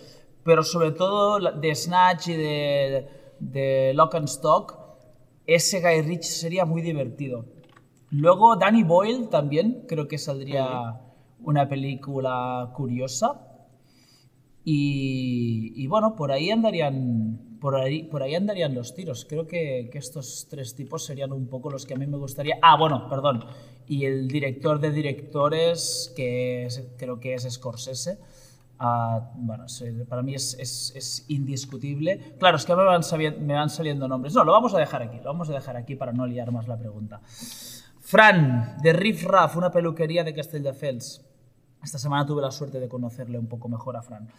Speaker 4: Pero sobre todo de Snatch y de, de Lock and Stock, ese Guy Ritchie sería muy divertido. Luego Danny Boyle también, creo que saldría una película curiosa. Y, y, bueno, por ahí andarían por ahí, por ahí andarían los tiros. Creo que, que, estos tres tipos serían un poco los que a mí me gustaría. Ah, bueno, perdón y el director de directores, que creo que es Scorsese. Uh, bueno, para mí es, indiscutible. Claro, es que me van, me van, saliendo nombres. No, lo vamos a dejar aquí, lo vamos a dejar aquí para no liar más la pregunta. Fran, de Riff Raff, una peluquería de Castelldefels. Esta semana tuve la suerte de conocerle un poco mejor a Fran.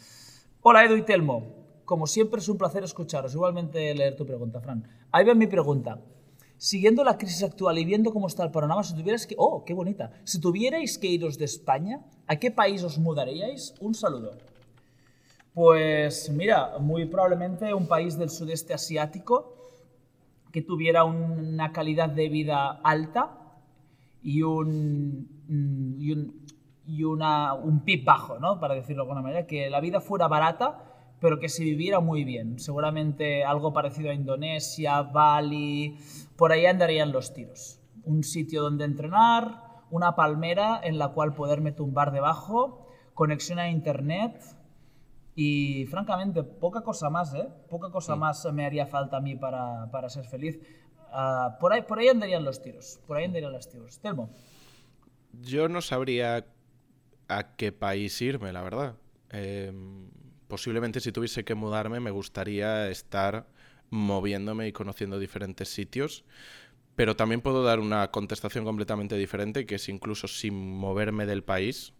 Speaker 4: Hola Edu y Telmo, como siempre es un placer escucharos. Igualmente leer tu pregunta, Fran. Ahí va mi pregunta siguiendo la crisis actual y viendo cómo está el panorama, si tuvierais que... ¡Oh, qué bonita! Si tuvierais que iros de España, ¿a qué país os mudaríais? Un saludo. Pues mira, muy probablemente un país del sudeste asiático que tuviera una calidad de vida alta y un, y un, y una, un PIB bajo, ¿no? Para decirlo de alguna manera, que la vida fuera barata, pero que se viviera muy bien. Seguramente algo parecido a Indonesia, Bali, por ahí andarían los tiros. Un sitio donde entrenar, una palmera en la cual poderme tumbar debajo, conexión a internet y francamente poca cosa más, ¿eh? Poca cosa más me haría falta a mí para, para ser feliz. Uh, por, ahí, por ahí andarían los tiros, por ahí andarían los tiros. Telmo.
Speaker 3: Yo no sabría a qué país irme, la verdad. Eh, posiblemente si tuviese que mudarme me gustaría estar moviéndome y conociendo diferentes sitios. pero también puedo dar una contestación completamente diferente, que es incluso sin moverme del país,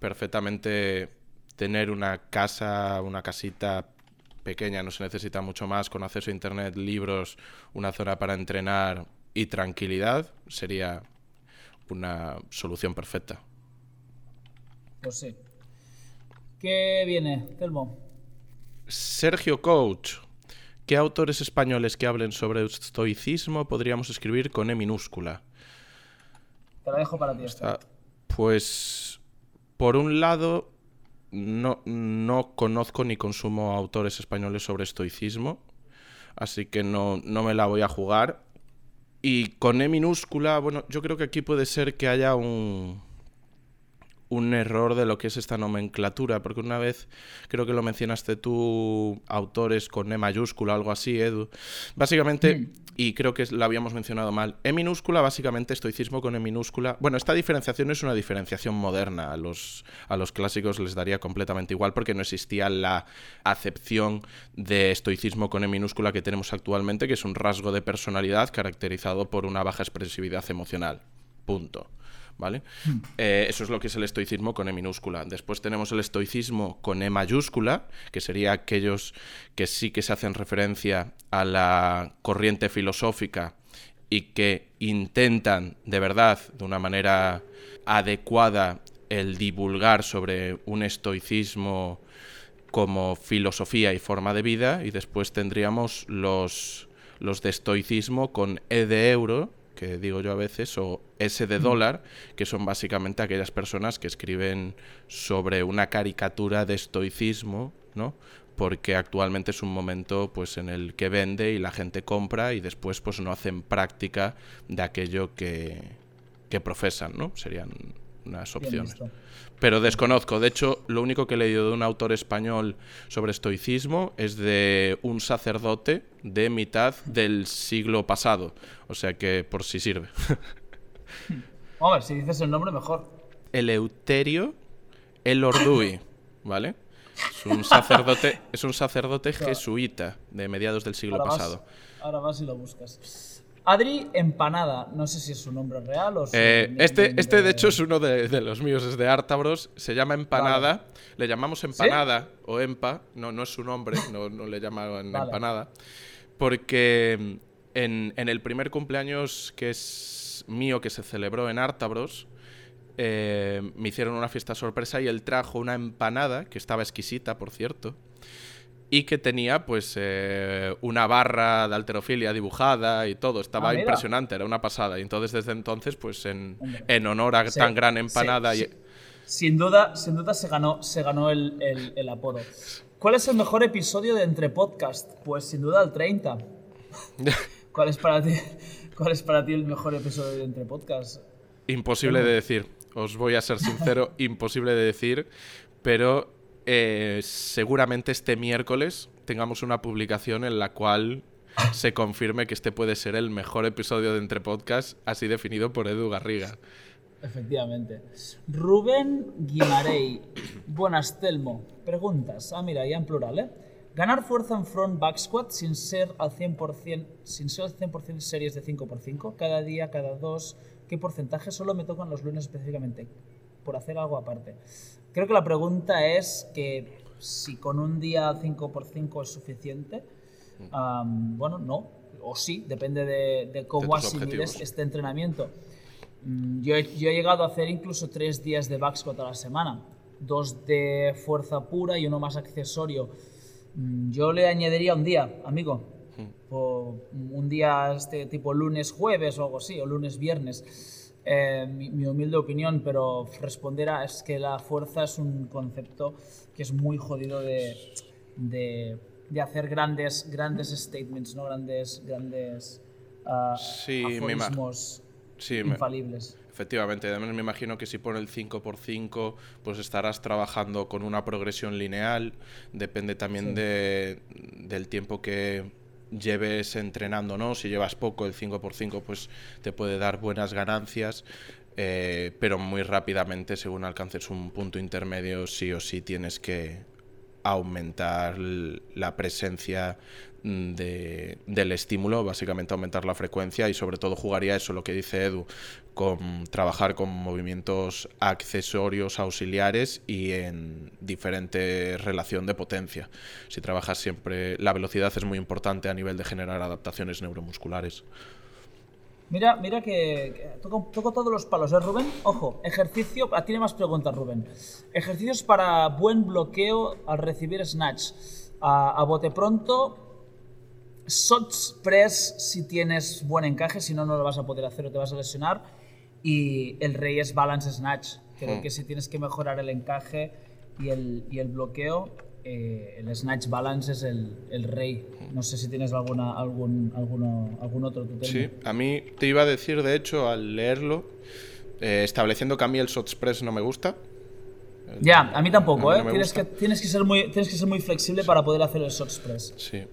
Speaker 3: perfectamente tener una casa, una casita pequeña, no se necesita mucho más, con acceso a internet, libros, una zona para entrenar y tranquilidad, sería una solución perfecta.
Speaker 4: Pues sí. ¿Qué viene, Telmo?
Speaker 3: Sergio Coach. ¿Qué autores españoles que hablen sobre estoicismo podríamos escribir con E minúscula?
Speaker 4: Te la dejo para ti. Esta.
Speaker 3: Pues, por un lado, no, no conozco ni consumo autores españoles sobre estoicismo, así que no, no me la voy a jugar. Y con E minúscula, bueno, yo creo que aquí puede ser que haya un, un error de lo que es esta nomenclatura, porque una vez creo que lo mencionaste tú, autores con E mayúscula, algo así, Edu. Básicamente, mm. y creo que lo habíamos mencionado mal, E minúscula, básicamente estoicismo con E minúscula. Bueno, esta diferenciación es una diferenciación moderna, a los, a los clásicos les daría completamente igual porque no existía la acepción de estoicismo con E minúscula que tenemos actualmente, que es un rasgo de personalidad caracterizado por una baja expresividad emocional. Punto. ¿Vale? Hmm. Eh, eso es lo que es el estoicismo con E minúscula. Después tenemos el estoicismo con E mayúscula, que sería aquellos que sí que se hacen referencia a la corriente filosófica y que intentan de verdad, de una manera adecuada, el divulgar sobre un estoicismo como filosofía y forma de vida. Y después tendríamos los, los de estoicismo con E de euro, que digo yo a veces, o S de dólar, que son básicamente aquellas personas que escriben sobre una caricatura de estoicismo, ¿no? Porque actualmente es un momento pues en el que vende y la gente compra y después pues no hacen práctica de aquello que, que profesan, ¿no? Serían unas opciones pero desconozco. De hecho, lo único que he leído de un autor español sobre estoicismo es de un sacerdote de mitad del siglo pasado. O sea que por si sirve.
Speaker 4: A ver, si dices el nombre mejor.
Speaker 3: Eleuterio Elordui, ¿vale? Es un sacerdote, es un sacerdote jesuita de mediados del siglo pasado.
Speaker 4: ahora vas y lo buscas. Adri Empanada, no sé si es su nombre real o
Speaker 3: eh, este, este de hecho es uno de, los míos, es de Artabros, se llama Empanada, le llamamos Empanada o Empa, no, no es su nombre, no, le llaman Empanada, porque en, el primer cumpleaños que es mío, que se celebró en Artabros, eh, me hicieron una fiesta sorpresa y él trajo una empanada, que estaba exquisita, por cierto, y que tenía pues eh, una barra de alterofilia dibujada y todo, estaba ah, impresionante, era una pasada. Y entonces desde entonces pues en, en honor a tan gran empanada... y...
Speaker 4: Sin duda, sin duda se ganó, se ganó el, el, apodo. ¿Cuál es el mejor episodio de Entre Podcast? Pues sin duda el 30. ¿Cuál es para ti, cuál es para ti el mejor episodio de Entre Podcast?
Speaker 3: Imposible de decir, os voy a ser sincero, imposible de decir, pero eh, seguramente este miércoles tengamos una publicación en la cual se confirme que este puede ser el mejor episodio de Entre Podcast, así definido por Edu Garriga.
Speaker 4: Efectivamente. Rubén Guimarey. Buenas, Telmo. Preguntas. Ah, mira, ya en plural, ¿eh? Ganar fuerza en front back squat sin ser al 100%, sin ser al 100% series de 5x5, cada día, cada dos. ¿Qué porcentaje? Solo me tocan los lunes específicamente, por hacer algo aparte. Creo que la pregunta es que si con un día 5x5 es suficiente, bueno, no, o sí, depende de, cómo asimiles este entrenamiento. Mm, yo he, llegado a hacer incluso tres días de back squat a la semana, dos de fuerza pura y uno más accesorio. Mm, yo le añadiría un día, amigo, o un día este tipo lunes, jueves o algo así, o lunes, viernes eh, mi, humilde opinión, pero responder a es que la fuerza es un concepto que es muy jodido de, de, de hacer grandes, grandes statements, ¿no? grandes, grandes uh, sí, sí, infalibles.
Speaker 3: efectivamente, además me imagino que si pone el 5x5, pues estarás trabajando con una progresión lineal, depende también de, del tiempo que lleves entrenando, ¿no? Si llevas poco, el 5x5 pues te puede dar buenas ganancias, eh, pero muy rápidamente, según alcances un punto intermedio, sí o sí tienes que aumentar la presencia mm, del estímulo, básicamente aumentar la frecuencia y sobre todo jugaría eso, lo que dice Edu, con trabajar con movimientos accesorios auxiliares y en diferente relación de potencia. Si trabajas siempre, la velocidad es muy importante a nivel de generar adaptaciones neuromusculares.
Speaker 4: Mira, mira que, toco, todos los palos, ¿eh, Rubén? Ojo, ejercicio. Ah, tiene más preguntas, Rubén. Ejercicios para buen bloqueo al recibir snatch. A, bote pronto, shots press si tienes buen encaje, si no, no lo vas a poder hacer o te vas a lesionar. Y el rey es balance snatch. Creo hmm. que si tienes que mejorar el encaje y el, y el bloqueo, eh, el Snatch Balance es el, rey. No sé si tienes alguna, algún, alguno, algún otro
Speaker 3: Sí, a mí te iba a decir, de hecho, al leerlo, eh, estableciendo que a mí el Shot Express no me gusta.
Speaker 4: ya, a mí tampoco, ¿eh? tienes, que, tienes, que ser muy, tienes que ser muy flexible para poder hacer el Shot Express.
Speaker 3: Sí.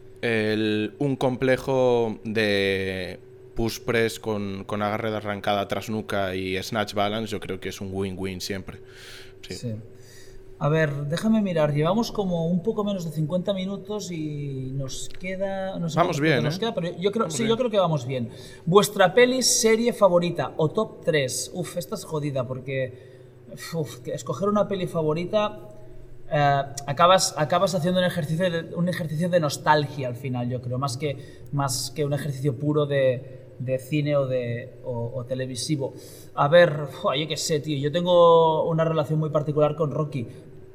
Speaker 3: un complejo de push press con, con, agarre de arrancada tras nuca y snatch balance, yo creo que es un win-win siempre. sí.
Speaker 4: A ver, déjame mirar. Llevamos como un poco menos de 50 minutos y nos queda.
Speaker 3: vamos bien,
Speaker 4: nos
Speaker 3: ¿eh?
Speaker 4: queda, pero yo creo, sí, yo creo que vamos bien. Vuestra peli serie favorita o top 3. Uf, esta es jodida porque. Uf, escoger una peli favorita. Eh, acabas, acabas haciendo un ejercicio, de, un ejercicio de nostalgia al final, yo creo, más que, más que un ejercicio puro de, de cine o, de, o, televisivo. A ver, yo qué sé, tío, yo tengo una relación muy particular con Rocky.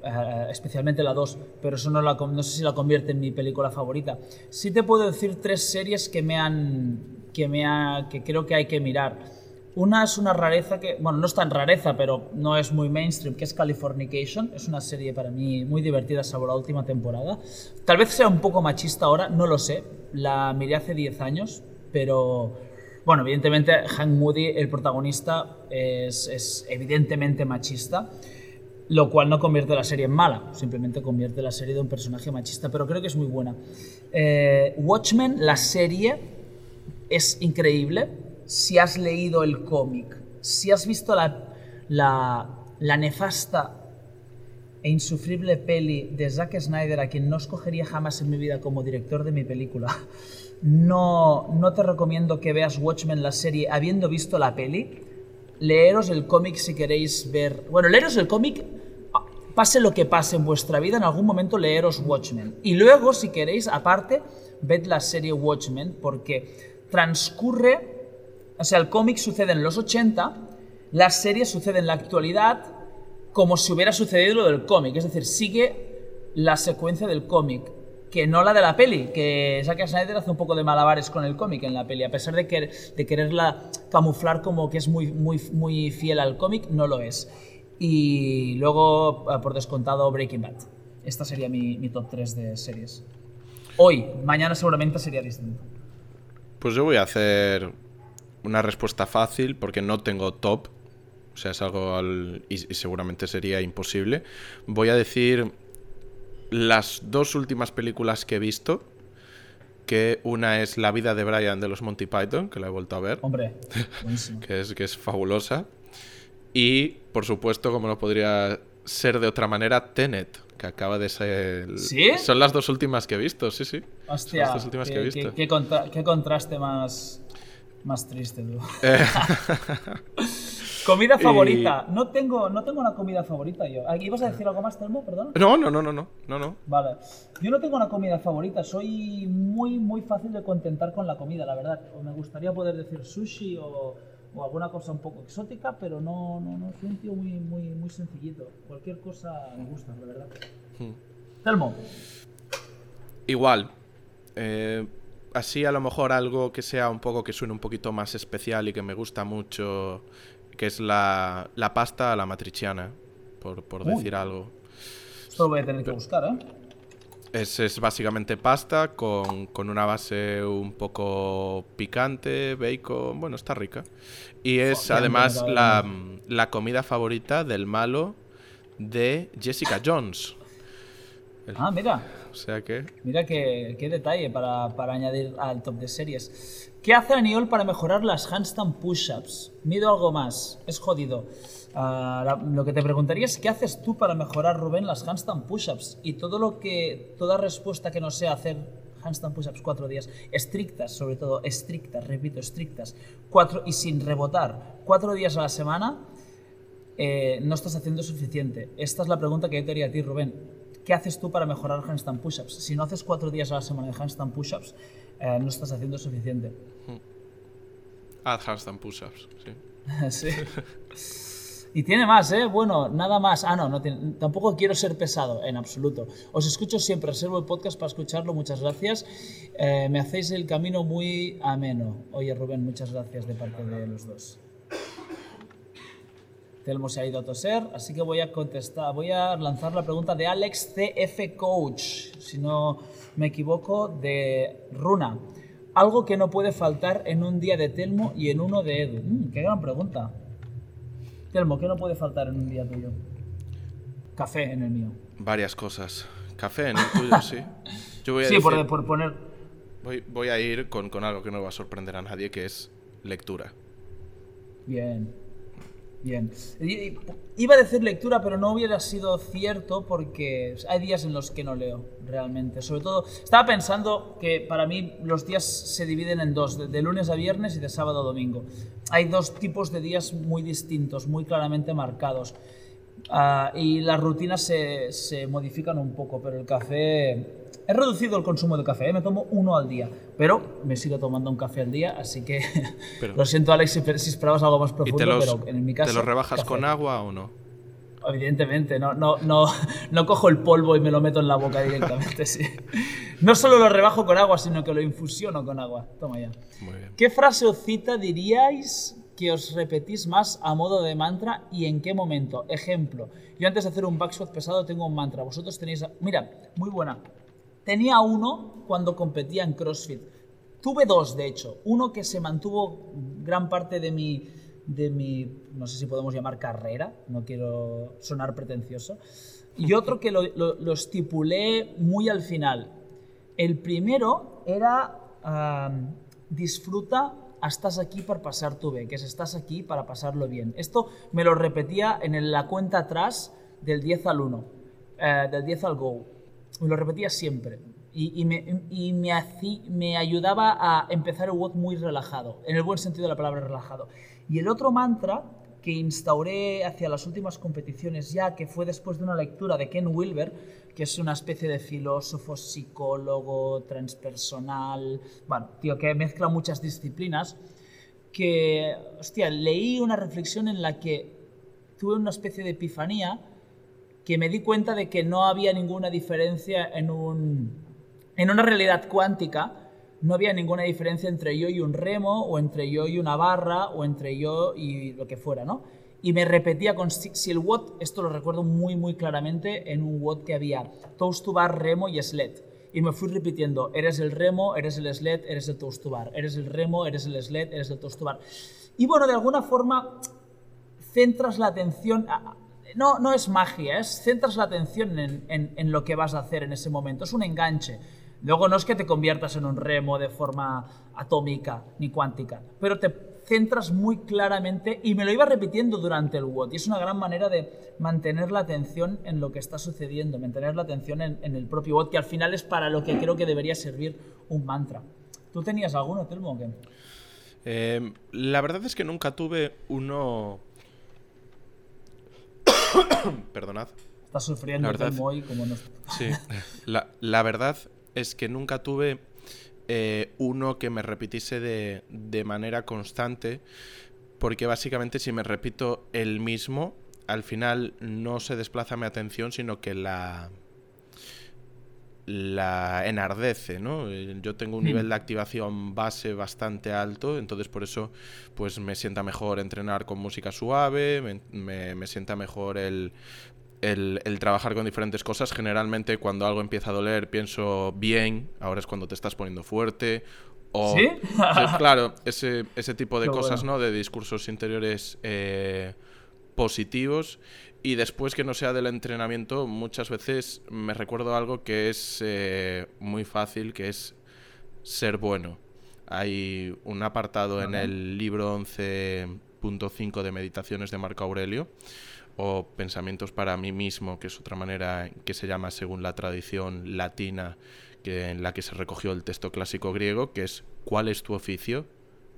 Speaker 4: Eh, especialmente la 2, pero eso no, la, no sé si la convierte en mi película favorita. Sí te puedo decir tres series que me han que me ha, que creo que hay que mirar. Una es una rareza que, bueno, no es tan rareza, pero no es muy mainstream, que es Californication. Es una serie para mí muy divertida, salvo la última temporada. Tal vez sea un poco machista ahora, no lo sé. La miré hace 10 años, pero bueno, evidentemente Hank Moody, el protagonista, es, es evidentemente machista lo cual no convierte la serie en mala, simplemente convierte la serie de un personaje machista, pero creo que es muy buena. Eh, Watchmen, la serie, es increíble si has leído el cómic, si has visto la, la, nefasta e insufrible peli de Zack Snyder, a quien no escogería jamás en mi vida como director de mi película. No, no te recomiendo que veas Watchmen, la serie, habiendo visto la peli leeros el cómic si queréis ver. Bueno, leeros el cómic, pase lo que pase en vuestra vida, en algún momento leeros Watchmen. Y luego, si queréis, aparte, ved la serie Watchmen, porque transcurre. O sea, el cómic sucede en los 80, la serie sucede en la actualidad, como si hubiera sucedido lo del cómic. Es decir, sigue la secuencia del cómic que no la de la peli, que Zack Snyder hace un poco de malabares con el cómic en la peli, a pesar de, que, de quererla camuflar como que es muy, muy, muy fiel al cómic, no lo es. Y luego, eh, por descontado, Breaking Bad. Esta sería mi, top 3 de series. Hoy, mañana seguramente sería distinto.
Speaker 3: Pues yo voy a hacer una respuesta fácil porque no tengo top. O sea, es algo y seguramente sería imposible. Voy a decir las dos últimas películas que he visto, que una es La vida de Brian de los Monty Python, que la he vuelto a ver.
Speaker 4: Hombre,
Speaker 3: que, es, que es fabulosa. Y, por supuesto, como no podría ser de otra manera, Tenet, que acaba de ser...
Speaker 4: ¿Sí?
Speaker 3: Son las dos últimas que he visto, sí, sí.
Speaker 4: Hostia, las dos últimas que he visto. Qué, contraste más, más triste, tú. Comida favorita. No, tengo, no tengo una comida favorita yo. ¿Ibas a decir algo más, Telmo? Perdón.
Speaker 3: No, no, no, no, no, no, no.
Speaker 4: Vale. Yo no tengo una comida favorita. Soy muy, muy fácil de contentar con la comida, la verdad. O me gustaría poder decir sushi o, o alguna cosa un poco exótica, pero no, no, no. Soy un tío muy, muy, muy sencillito. Cualquier cosa me gusta, la verdad. Hmm. Telmo.
Speaker 3: Igual. Eh, así a lo mejor algo que sea un poco que suene un poquito más especial y que me gusta mucho que es la, la pasta a la matriciana, por, por decir algo.
Speaker 4: Esto lo voy a tener que buscar, ¿eh?
Speaker 3: Es, es básicamente pasta con, con, una base un poco picante, bacon, bueno, está rica. Y es además la, la, comida favorita del malo de Jessica Jones.
Speaker 4: Ah, mira.
Speaker 3: O sea que...
Speaker 4: Mira qué, qué detalle para, para añadir al top de series. ¿Qué hace Aniol para mejorar las handstand push-ups? Mido algo más. Es jodido. Ah, lo que te preguntaría es qué haces tú para mejorar, Rubén, las handstand push-ups y todo lo que, toda respuesta que no sea hacer handstand push-ups cuatro días, estrictas, sobre todo estrictas, repito, estrictas, cuatro y sin rebotar, cuatro días a la semana, eh, no estás haciendo suficiente. Esta es la pregunta que yo te haría a ti, Rubén. ¿Qué haces tú para mejorar handstand push-ups? Si no haces cuatro días a la semana de handstand push-ups, eh, no estás haciendo suficiente.
Speaker 3: Add handstand push-ups, sí.
Speaker 4: sí. Y tiene más, ¿eh? Bueno, nada más. Ah, no, no tiene- tampoco quiero ser pesado, en absoluto. Os escucho siempre, reservo el podcast para escucharlo, muchas gracias. Eh, me hacéis el camino muy ameno. Oye, Rubén, muchas gracias de parte de los dos. Telmo se ha ido a toser, así que voy a contestar, voy a lanzar la pregunta de Alex CF Coach, si no me equivoco, de Runa. Algo que no puede faltar en un día de Telmo y en uno de Edu. Mm, qué gran pregunta. Telmo, ¿qué no puede faltar en un día tuyo? Café en el mío.
Speaker 3: Varias cosas. Café en el tuyo, sí. Yo voy a,
Speaker 4: Sí,
Speaker 3: decir-
Speaker 4: por, por poner...
Speaker 3: voy, voy a ir con, con algo que no va a sorprender a nadie, que es lectura.
Speaker 4: Bien. Bien. Iba a decir lectura, pero no hubiera sido cierto porque hay días en los que no leo, realmente. Sobre todo, estaba pensando que para mí los días se dividen en dos, de, lunes a viernes y de sábado a domingo. Hay dos tipos de días muy distintos, muy claramente marcados. Ah, y las rutinas se, se modifican un poco, pero el café... He reducido el consumo de café, ¿eh? me tomo uno al día, pero me sigo tomando un café al día, así que
Speaker 3: Pero-
Speaker 4: lo siento Alex si, si esperabas algo más
Speaker 3: ¿Y
Speaker 4: profundo,
Speaker 3: los,
Speaker 4: pero en mi caso...
Speaker 3: te los rebajas
Speaker 4: café.
Speaker 3: con agua o no?
Speaker 4: Evidentemente, no, no, no, no cojo el polvo y me lo meto en la boca directamente, sí. No solo lo rebajo con agua, sino que lo infusiono con agua. Toma ya.
Speaker 3: Muy bien.
Speaker 4: ¿Qué frase o cita diríais que os repetís más a modo de mantra y en qué momento? Ejemplo, yo antes de hacer un back squat pesado tengo un mantra. Vosotros tenéis... Mira, muy buena. Tenía uno cuando competía en CrossFit. Tuve dos, de hecho. Uno que se mantuvo gran parte de mi, de mi, no sé si podemos llamar carrera, no quiero sonar pretencioso. Y otro que lo, estipulé muy al final. El primero era disfruta, estás aquí para pasar tu bé, que es estás aquí para pasarlo bien. Esto me lo repetía en la cuenta atrás del 10 al 1, eh, del 10 al go. Lo repetía siempre. Y, me ayudaba a empezar el WOD muy relajado, en el buen sentido de la palabra relajado. Y el otro mantra que instauré hacia las últimas competiciones ya, que fue después de una lectura de Ken Wilber, que es una especie de filósofo, psicólogo, transpersonal, bueno, tío, que mezcla muchas disciplinas, que, hostia, leí una reflexión en la que tuve una especie de epifanía que me di cuenta de que no había ninguna diferencia en un en una realidad cuántica no había ninguna diferencia entre yo y un remo o entre yo y una barra o entre yo y lo que fuera, ¿no? Y me repetía con si el WOD, esto lo recuerdo muy muy claramente en un WOD que había toast to bar, remo y sled. Y me fui repitiendo, eres el remo, eres el sled, eres el toast to bar, eres el remo, eres el sled, eres el toast to bar. Y bueno, de alguna forma centras la atención. No, no es magia, es centras la atención en, en- lo que vas a hacer en ese momento. Es un enganche. Luego no es que te conviertas en un remo de forma atómica ni cuántica, pero te centras muy claramente y me lo iba repitiendo durante el WOD. Y es una gran manera de mantener la atención en lo que está sucediendo, mantener la atención en, en el propio WOD, que al final es para lo que creo que debería servir un mantra. ¿Tú tenías alguno, Telmo?
Speaker 3: Eh, la verdad es que nunca tuve uno... Perdonad.
Speaker 4: Estás sufriendo,
Speaker 3: verdad-
Speaker 4: hoy como no...
Speaker 3: Sí, la, la verdad es que nunca tuve eh, uno que me repitiese de, de manera constante, porque básicamente si me repito el mismo, al final no se desplaza mi atención, sino que la la enardece, ¿no? Eh, Yo tengo un
Speaker 4: Hmm.
Speaker 3: nivel de activación base bastante alto, entonces por eso pues me sienta mejor entrenar con música suave, me, me- me sienta mejor el, el, el trabajar con diferentes cosas. Generalmente cuando algo empieza a doler pienso bien, ahora es cuando te estás poniendo fuerte. O,
Speaker 4: ¿Sí?
Speaker 3: claro, ese, ese tipo de cosas,
Speaker 4: bueno.
Speaker 3: ¿no? De discursos interiores eh, positivos. Y después que no sea del entrenamiento, muchas veces me recuerdo algo que es eh, muy fácil, que es ser bueno. Hay un apartado en el libro 11.5 de Meditaciones de Marco Aurelio, o Pensamientos para mí mismo, que es otra manera que se llama según la tradición latina que, en la que se recogió el texto clásico griego, que es ¿cuál es tu oficio?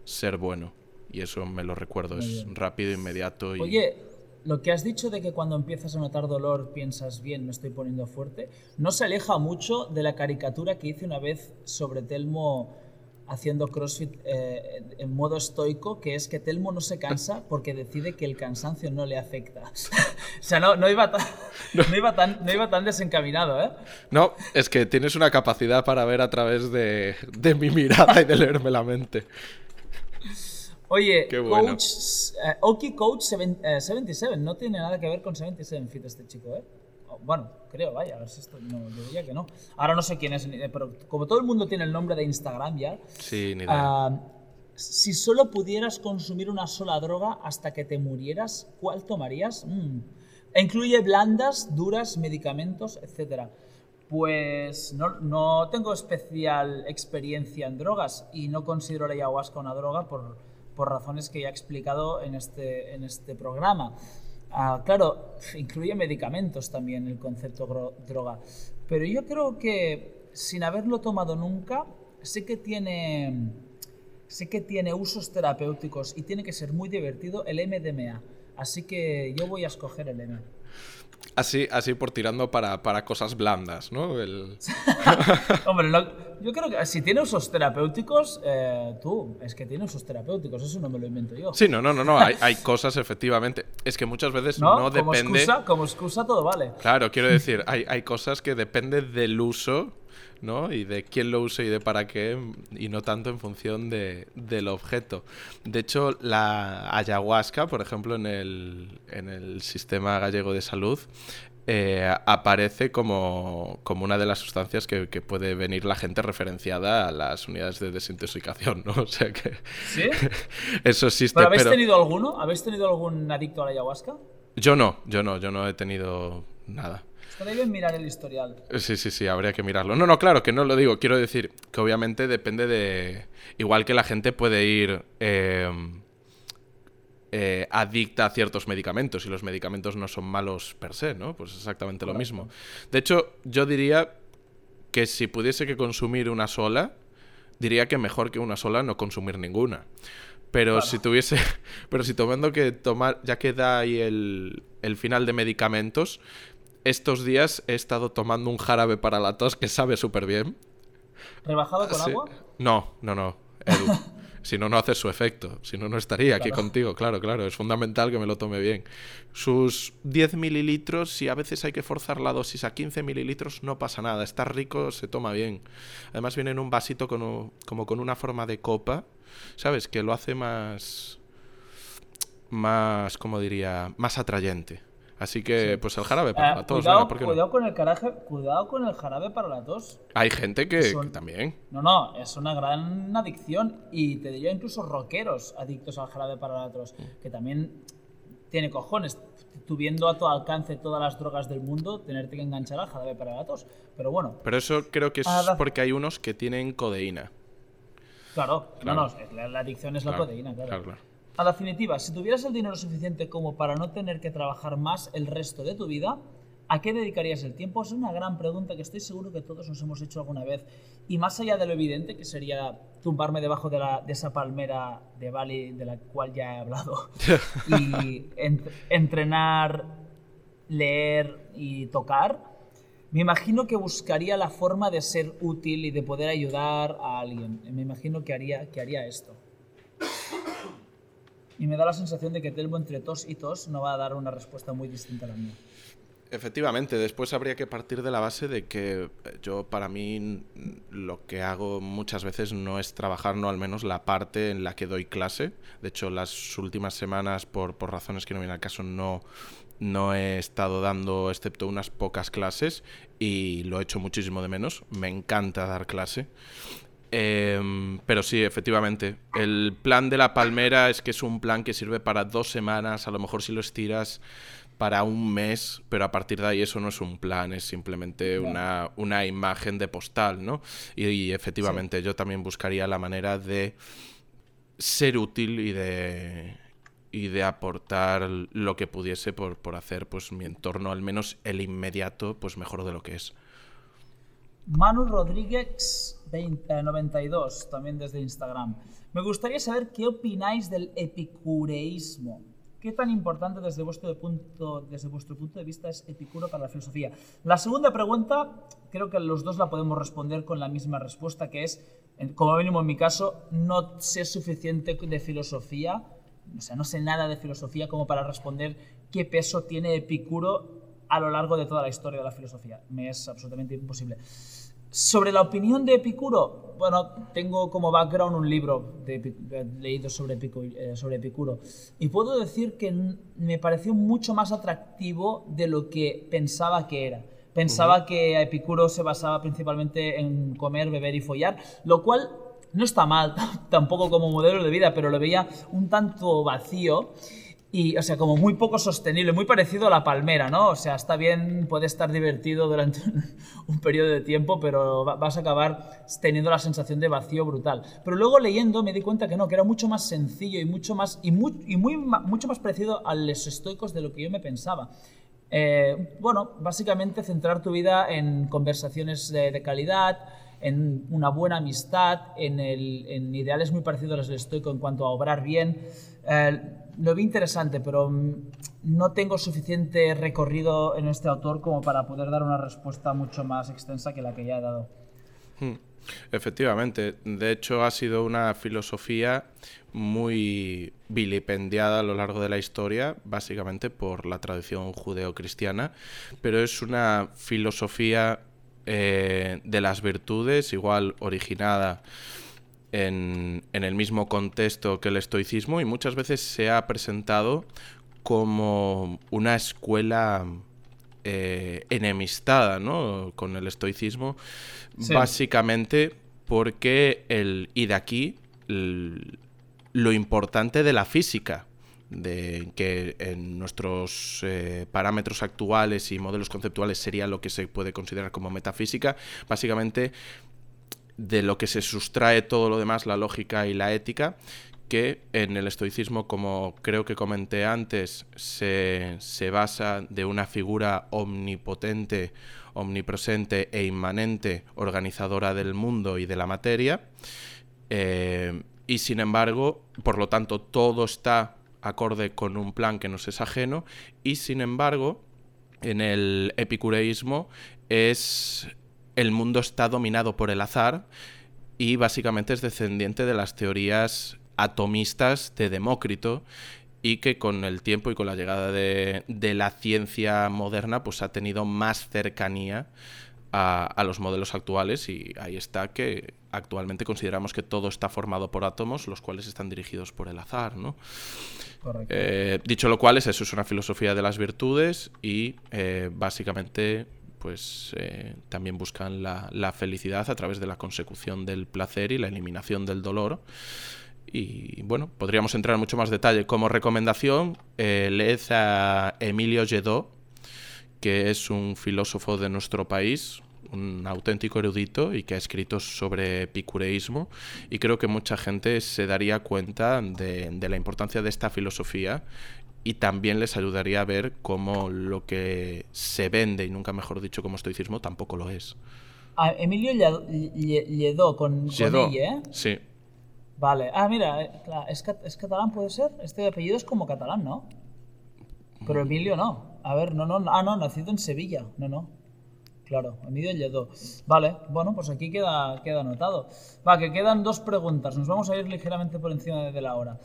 Speaker 3: Ser bueno. Y eso me lo recuerdo, es rápido, inmediato y...
Speaker 4: Oye, lo que has dicho de que cuando empiezas a notar dolor piensas, bien, me estoy poniendo fuerte, no se aleja mucho de la caricatura que hice una vez sobre Telmo haciendo CrossFit eh, en modo estoico, que es que Telmo no se cansa porque decide que el cansancio no le afecta. o sea, no, no, iba tan, no. iba tan, no iba tan desencaminado, ¿eh?
Speaker 3: No, es que tienes una capacidad para ver a través de, de mi mirada y de leerme la mente.
Speaker 4: Oye, Coach, uh, Oki Coach 77, uh, no tiene nada que ver con 77 Fit este chico, ¿eh? Bueno, creo, vaya, a ver si esto. No, yo diría que no. Ahora no sé quién es, pero como todo el mundo tiene el nombre de Instagram ya.
Speaker 3: Sí, ni idea. Uh,
Speaker 4: si solo pudieras consumir una sola droga hasta que te murieras, ¿cuál tomarías? Mm. Incluye blandas, duras, medicamentos, etc. Pues no, no tengo especial experiencia en drogas y no considero la ayahuasca una droga por por razones que ya he explicado en este, en este programa. Ah, claro, incluye medicamentos también el concepto droga, pero yo creo que sin haberlo tomado nunca, sé que tiene, sé que tiene usos terapéuticos y tiene que ser muy divertido el MDMA. Así que yo voy a escoger el M.
Speaker 3: Así, así por tirando para, para cosas blandas, ¿no? El...
Speaker 4: Hombre, yo creo que si tiene usos terapéuticos, eh, tú, es que tiene usos terapéuticos, eso no me lo invento yo.
Speaker 3: Sí, no, no, no, no, hay, hay cosas efectivamente. Es que muchas veces no,
Speaker 4: como
Speaker 3: depende...
Speaker 4: Excusa, como excusa todo vale.
Speaker 3: Claro, quiero decir, hay, hay cosas que dependen del uso ¿no? Y de quién lo usa y de para qué, y no tanto en función de, del objeto. De hecho, la ayahuasca, por ejemplo, en el, en el sistema gallego de salud, eh, aparece como, como, una de las sustancias que, que, puede venir la gente referenciada a las unidades de desintoxicación, ¿no? O sea que...
Speaker 4: ¿Sí?
Speaker 3: eso existe,
Speaker 4: ¿Pero habéis tenido alguno? ¿Habéis tenido algún adicto a la ayahuasca?
Speaker 3: Yo no, yo no, yo no he tenido nada.
Speaker 4: Estaría bien mirar el historial.
Speaker 3: Sí, sí, sí, habría que mirarlo. No, no, claro, que no lo digo. Quiero decir que obviamente depende de... Igual que la gente puede ir... Eh, eh, adicta a ciertos medicamentos y los medicamentos no son malos per se, ¿no? Pues exactamente lo mismo. De hecho, yo diría que si pudiese que consumir una sola, diría que mejor que una sola no consumir ninguna. Pero si tuviese, pero si tomando que tomar, ya queda ahí el, el final de medicamentos, estos días he estado tomando un jarabe para la tos que sabe súper bien.
Speaker 4: ¿Rebajado con agua?
Speaker 3: No, no, no. si no, no hace su efecto. Si no, no estaría aquí contigo. Claro, claro. Es fundamental que me lo tome bien. Sus 10 mililitros, si a veces hay que forzar la dosis a 15 mililitros, no pasa nada. Está rico, se toma bien. Además viene en un vasito como con una forma de copa. ¿Sabes? Que lo hace más... Más, como diría? Más atrayente. Así que, pues el jarabe para
Speaker 4: uh,
Speaker 3: la tos.
Speaker 4: Cuidado,
Speaker 3: venga,
Speaker 4: cuidado
Speaker 3: no?
Speaker 4: con el caraje, cuidado con el jarabe para la tos.
Speaker 3: Hay gente que, Son... que, también.
Speaker 4: No, no, es una gran adicción. Y te diría incluso rockeros adictos al jarabe para la tos. Mm. Que también tiene cojones. Tú viendo a tu alcance todas las drogas del mundo, tenerte que enganchar al jarabe para la tos. Pero bueno.
Speaker 3: Pero eso creo que es
Speaker 4: Ah,
Speaker 3: porque hay unos que tienen codeína.
Speaker 4: Claro,
Speaker 3: Claro.
Speaker 4: no, no, la, la adicción es la codeína, claro.
Speaker 3: claro, claro.
Speaker 4: A la definitiva, si tuvieras el dinero suficiente como para no tener que trabajar más el resto de tu vida, ¿a qué dedicarías el tiempo? Es una gran pregunta que estoy seguro que todos nos hemos hecho alguna vez. Y más allá de lo evidente, que sería tumbarme debajo de, la, de esa palmera de Bali de la cual ya he hablado, y en- entrenar, leer y tocar, me imagino que buscaría la forma de ser útil y de poder ayudar a alguien. Me imagino que haría, que haría esto. Y me da la sensación de que Telmo entre tos y tos no va a dar una respuesta muy distinta a la mía.
Speaker 3: Efectivamente, después habría que partir de la base de que eh, yo, para mí, lo que hago muchas veces no es trabajar, no al menos la parte en la que doy clase. De hecho, las últimas semanas, por, por razones que no vienen al caso, no, no he estado dando, excepto unas pocas clases, y lo he hecho muchísimo de menos. Me encanta dar clase. Em, pero sí, efectivamente. El plan de la palmera es que es un plan que sirve para dos semanas, a lo mejor si lo estiras para un mes, pero a partir de ahí eso no es un plan, es simplemente una, una, imagen de postal, ¿no? Y, efectivamente yo también buscaría la manera de ser útil y de y de aportar lo que pudiese por, por hacer pues mi entorno, al menos el inmediato, pues mejor de lo que es.
Speaker 4: Manu Rodríguez 92, también desde Instagram. Me gustaría saber qué opináis del epicureísmo. ¿Qué tan importante desde vuestro, punto, desde vuestro punto de vista es Epicuro para la filosofía? La segunda pregunta, creo que los dos la podemos responder con la misma respuesta, que es, como mínimo en mi caso, no sé suficiente de filosofía, o sea, no sé nada de filosofía como para responder qué peso tiene Epicuro a lo largo de toda la historia de la filosofía. Me es absolutamente imposible. Sobre la opinión de Epicuro, bueno, tengo como background un libro de, leído sobre, eh, sobre Epicuro y puedo decir que me pareció mucho más atractivo de lo que pensaba que era. Pensaba que Epicuro se basaba principalmente en comer, beber y follar, lo cual no está mal tampoco como modelo de vida, pero lo veía un tanto vacío y, o sea, como muy poco sostenible, muy parecido a la palmera, ¿no? O sea, está bien, puede estar divertido durante un periodo de tiempo, pero vas a acabar teniendo la sensación de vacío brutal. Pero luego leyendo me di cuenta que no, que era mucho más sencillo y mucho más, y muy, mucho más parecido a los estoicos de lo que yo me pensaba. Eh, bueno, básicamente centrar tu vida en conversaciones de, calidad, en una buena amistad, en, el, en, ideales muy parecidos a los del estoico en cuanto a obrar bien. Eh, lo vi interesante, pero mm, no tengo suficiente recorrido en este autor como para poder dar una respuesta mucho más extensa que la que ya he dado.
Speaker 3: Hmm. Efectivamente, de hecho ha sido una filosofía muy vilipendiada a lo largo de la historia, básicamente por la tradición judeocristiana, pero es una filosofía eh, de las virtudes, igual originada en, el mismo contexto que el estoicismo y muchas veces se ha presentado como una escuela eh, enemistada ¿no? con el estoicismo, básicamente porque el y de aquí lo importante de la física, de que en nuestros eh, parámetros actuales y modelos conceptuales sería lo que se puede considerar como metafísica, básicamente de lo que se sustrae todo lo demás, la lógica y la ética, que en el estoicismo, como creo que comenté antes, se, basa de una figura omnipotente, omnipresente e inmanente, organizadora del mundo y de la materia. Eh, y sin embargo, por lo tanto, todo está acorde con un plan que nos es ajeno. Y sin embargo, en el epicureísmo es el mundo está dominado por el azar y básicamente es descendiente de las teorías atomistas de Demócrito y que con el tiempo y con la llegada de, la ciencia moderna pues ha tenido más cercanía a, los modelos actuales y ahí está que actualmente consideramos que todo está formado por átomos los cuales están dirigidos por el azar, ¿no? Eh, dicho lo cual, eso es una filosofía de las virtudes y eh, básicamente pues eh, también buscan la, felicidad a través de la consecución del placer y la eliminación del dolor. Y bueno, podríamos entrar en mucho más detalle. Como recomendación, leed a Emilio Lledó, que es un filósofo de nuestro país, un auténtico erudito y que ha escrito sobre epicureísmo y creo que mucha gente se daría cuenta de, de la importancia de esta filosofía y también les ayudaría a ver cómo lo que se vende, y nunca mejor dicho como estoicismo, tampoco lo es.
Speaker 4: Ah, Emilio Lledó con, con ¿eh?
Speaker 3: Sí.
Speaker 4: Vale. Ah, mira, eh, ¿es, ¿es, catalán, puede ser? Este apellido es como catalán, ¿no? Pero mm. Emilio no. A ver, no, no. Ah, no, nacido en Sevilla. No, no. Claro, Emilio Lledó. Vale, bueno, pues aquí queda, queda anotado. Va, que quedan dos preguntas. Nos vamos a ir ligeramente por encima de la hora.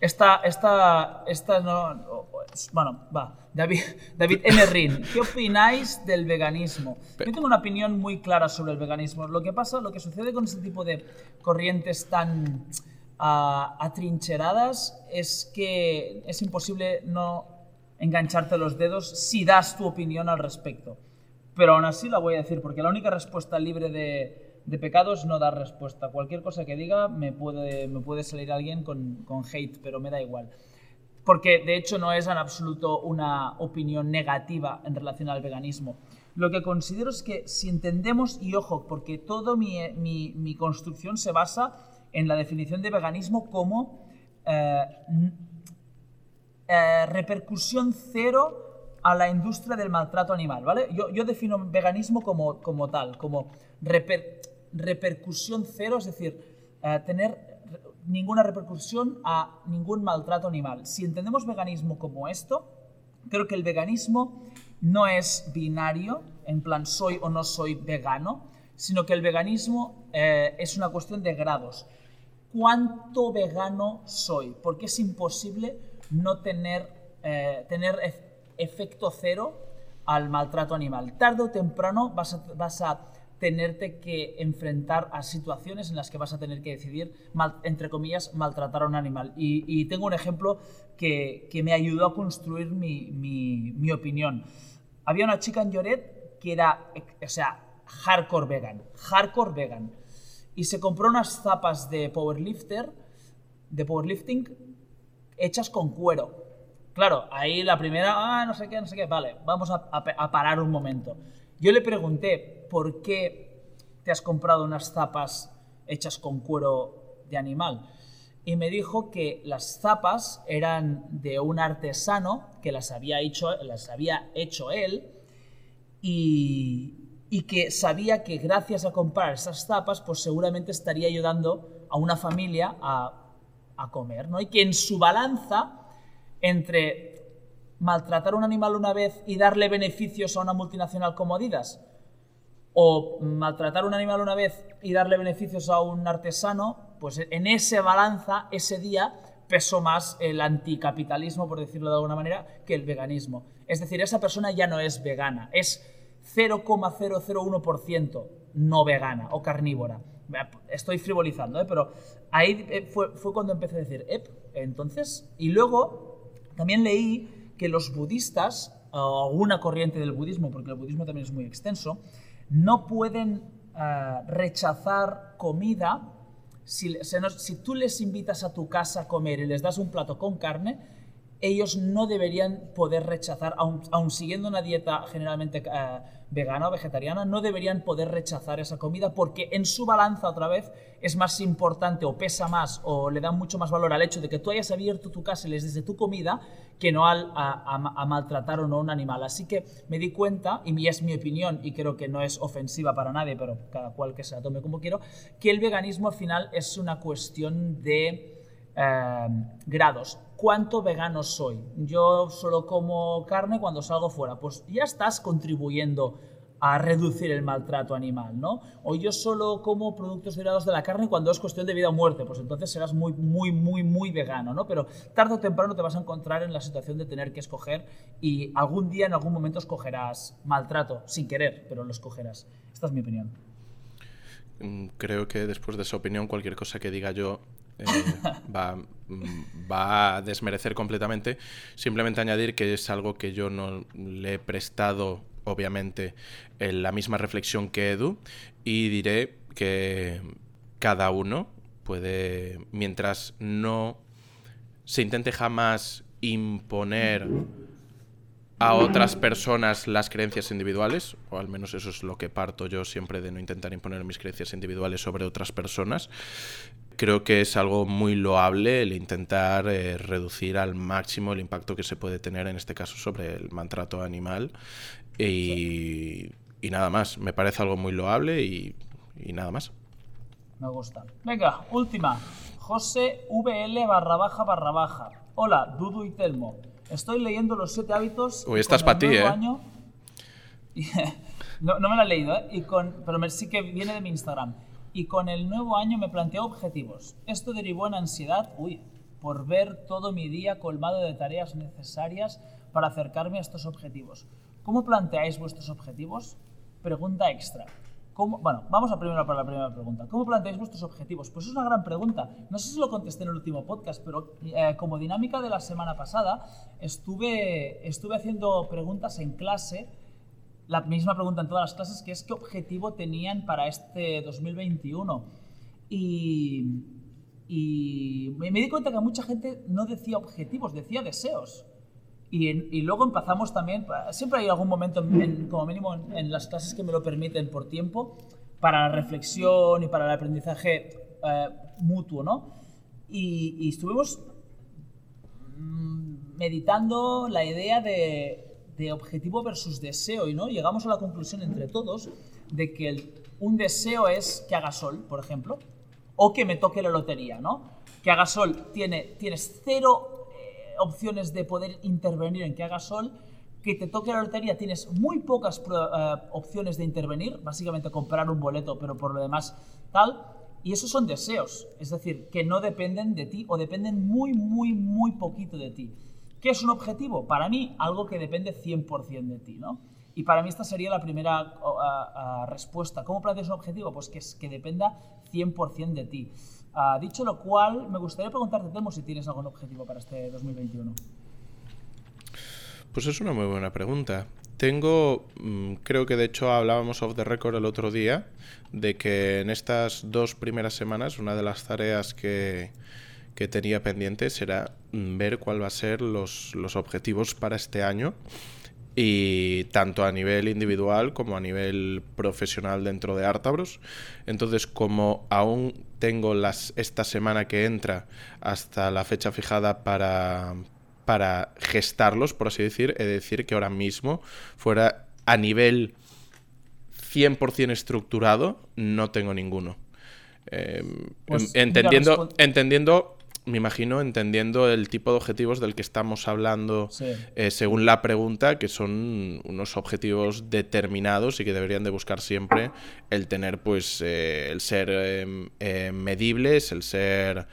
Speaker 4: Esta, esta, esta no. Bueno, va. David, David. Rin, ¿qué opináis del veganismo? Yo tengo una opinión muy clara sobre el veganismo. Lo que pasa, lo que sucede con este tipo de corrientes tan ah, atrincheradas es que es imposible no engancharte los dedos si das tu opinión al respecto. Pero aún así la voy a decir, porque la única respuesta libre de, de pecados no da respuesta. Cualquier cosa que diga me puede, salir alguien con, hate, pero me da igual. porque de hecho no es en absoluto una opinión negativa en relación al veganismo. Lo que considero es que si entendemos, y ojo, porque toda mi construcción se basa en la definición de veganismo como eh, eh, repercusión cero a la industria del maltrato animal, ¿vale? Yo, defino veganismo como, como tal, como repercusión cero, es decir, eh, tener ninguna repercusión a ningún maltrato animal. Si entendemos veganismo como esto, creo que el veganismo no es binario, en plan soy o no soy vegano, sino que el veganismo eh, es una cuestión de grados. ¿Cuánto vegano soy? Porque es imposible no tener, eh, tener efecto cero al maltrato animal. Tarde o temprano vas a, tenerte que enfrentar a situaciones en las que vas a tener que decidir, entre comillas, maltratar a un animal. Y, tengo un ejemplo que, me ayudó a construir mi, opinión. Había una chica en Lloret que era, o sea, hardcore vegan, hardcore vegan. Y se compró unas zapas de powerlifter, de powerlifting, hechas con cuero. Claro, ahí la primera, ah, no sé qué, no sé qué, vale, vamos a, parar un momento. Yo le pregunté, ¿por qué te has comprado unas zapas hechas con cuero de animal? Y me dijo que las zapas eran de un artesano que las había hecho, las había hecho él y, que sabía que gracias a comprar esas zapas, pues seguramente estaría ayudando a una familia a, a comer, ¿no? Y que en su balanza entre maltratar un animal una vez y darle beneficios a una multinacional como Adidas, o maltratar un animal una vez y darle beneficios a un artesano, pues en ese balanza, ese día, pesó más el anticapitalismo, por decirlo de alguna manera, que el veganismo. Es decir, esa persona ya no es vegana, es 0,001% no vegana o carnívora. Estoy frivolizando, ¿eh? pero ahí eh, fue, cuando empecé a decir, entonces, y luego también leí que los budistas, o alguna corriente del budismo, porque el budismo también es muy extenso, no pueden eh, rechazar comida. Si, tú les invitas a tu casa a comer y les das un plato con carne, ellos no deberían poder rechazar, aun, siguiendo una dieta generalmente eh, vegana o vegetariana, no deberían poder rechazar esa comida porque en su balanza otra vez es más importante o pesa más o le da mucho más valor al hecho de que tú hayas abierto tu casa y les des de tu comida que no al, a, maltratar o no un animal. Así que me di cuenta, y es mi opinión y creo que no es ofensiva para nadie, pero cada cual que se la tome como quiero, que el veganismo al final es una cuestión de eh, grados cuánto vegano soy. Yo solo como carne cuando salgo fuera. Pues ya estás contribuyendo a reducir el maltrato animal, ¿no? O yo solo como productos derivados de la carne cuando es cuestión de vida o muerte, pues entonces serás muy, muy, muy, muy vegano, ¿no? Pero tarde o temprano te vas a encontrar en la situación de tener que escoger y algún día, en algún momento, escogerás maltrato, sin querer, pero lo escogerás. Esta es mi opinión.
Speaker 3: Mm, creo que después de esa opinión, cualquier cosa que diga yo eh, va, va, a desmerecer completamente. Simplemente añadir que es algo que yo no le he prestado, obviamente, en la misma reflexión que Edu y diré que cada uno puede, mientras no se intente jamás imponer a otras personas las creencias individuales, o al menos eso es lo que parto yo siempre de no intentar imponer mis creencias individuales sobre otras personas, creo que es algo muy loable el intentar eh, reducir al máximo el impacto que se puede tener en este caso sobre el maltrato animal y, nada más. Me parece algo muy loable y, nada más.
Speaker 4: Me gusta. Venga, última. José VL barra baja barra baja. Hola, Dudu y Telmo. Estoy leyendo los siete hábitos.
Speaker 3: Uy, estás para ti, ¿eh?
Speaker 4: no, me lo he leído, ¿eh? Y con... Pero sí que viene de mi Instagram y con el nuevo año me planteé objetivos. Esto derivó en ansiedad, uy, por ver todo mi día colmado de tareas necesarias para acercarme a estos objetivos. ¿Cómo planteáis vuestros objetivos? Pregunta extra. Bueno, vamos a primero para la primera pregunta. ¿Cómo planteáis vuestros objetivos? Pues es una gran pregunta. No sé si lo contesté en el último podcast, pero eh, como dinámica de la semana pasada, estuve, estuve haciendo preguntas en clase la misma pregunta en todas las clases, que es qué objetivo tenían para este 2021. Y, y me, me di cuenta que mucha gente no decía objetivos, decía deseos. Y, y luego empezamos también, siempre hay algún momento, en- como mínimo en, en las clases que me lo permiten por tiempo, para la reflexión y para el aprendizaje eh, mutuo, ¿no? Y, y estuvimos mm, meditando la idea de, de objetivo versus deseo y no llegamos a la conclusión entre todos de que el- un deseo es que haga sol, por ejemplo, o que me toque la lotería, ¿no? Que haga sol tiene, tienes cero opciones de poder intervenir en que haga sol. Que te toque la lotería tienes muy pocas eh, opciones de intervenir, básicamente comprar un boleto, pero por lo demás tal. Y esos son deseos, es decir, que no dependen de ti o dependen muy, muy, muy poquito de ti. ¿Qué es un objetivo? Para mí, algo que depende 100% de ti, ¿no? Y para mí esta sería la primera respuesta. ¿Cómo planteas un objetivo? Pues que, que dependa 100% de ti. Ah, dicho lo cual, me gustaría preguntarte, Temo, si tienes algún objetivo para este 2021.
Speaker 3: Pues es una muy buena pregunta. Tengo, mm, creo que de hecho hablábamos off the record el otro día, de que en estas dos primeras semanas una de las tareas que, que tenía pendientes era mm, ver cuál va a ser los, los objetivos para este año y tanto a nivel individual como a nivel profesional dentro de Artabros. Entonces, como aún tengo las, esta semana que entra hasta la fecha fijada para, para gestarlos, por así decir, de decir que ahora mismo, fuera a nivel 100% estructurado, no tengo ninguno. Eh,
Speaker 4: Pues, mira,
Speaker 3: entendiendo, entendiendo, me imagino, entendiendo el tipo de objetivos del que estamos hablando
Speaker 4: Sí.
Speaker 3: eh, según la pregunta, que son unos objetivos determinados y que deberían de buscar siempre el tener, pues, eh, el ser eh, eh, medibles, el ser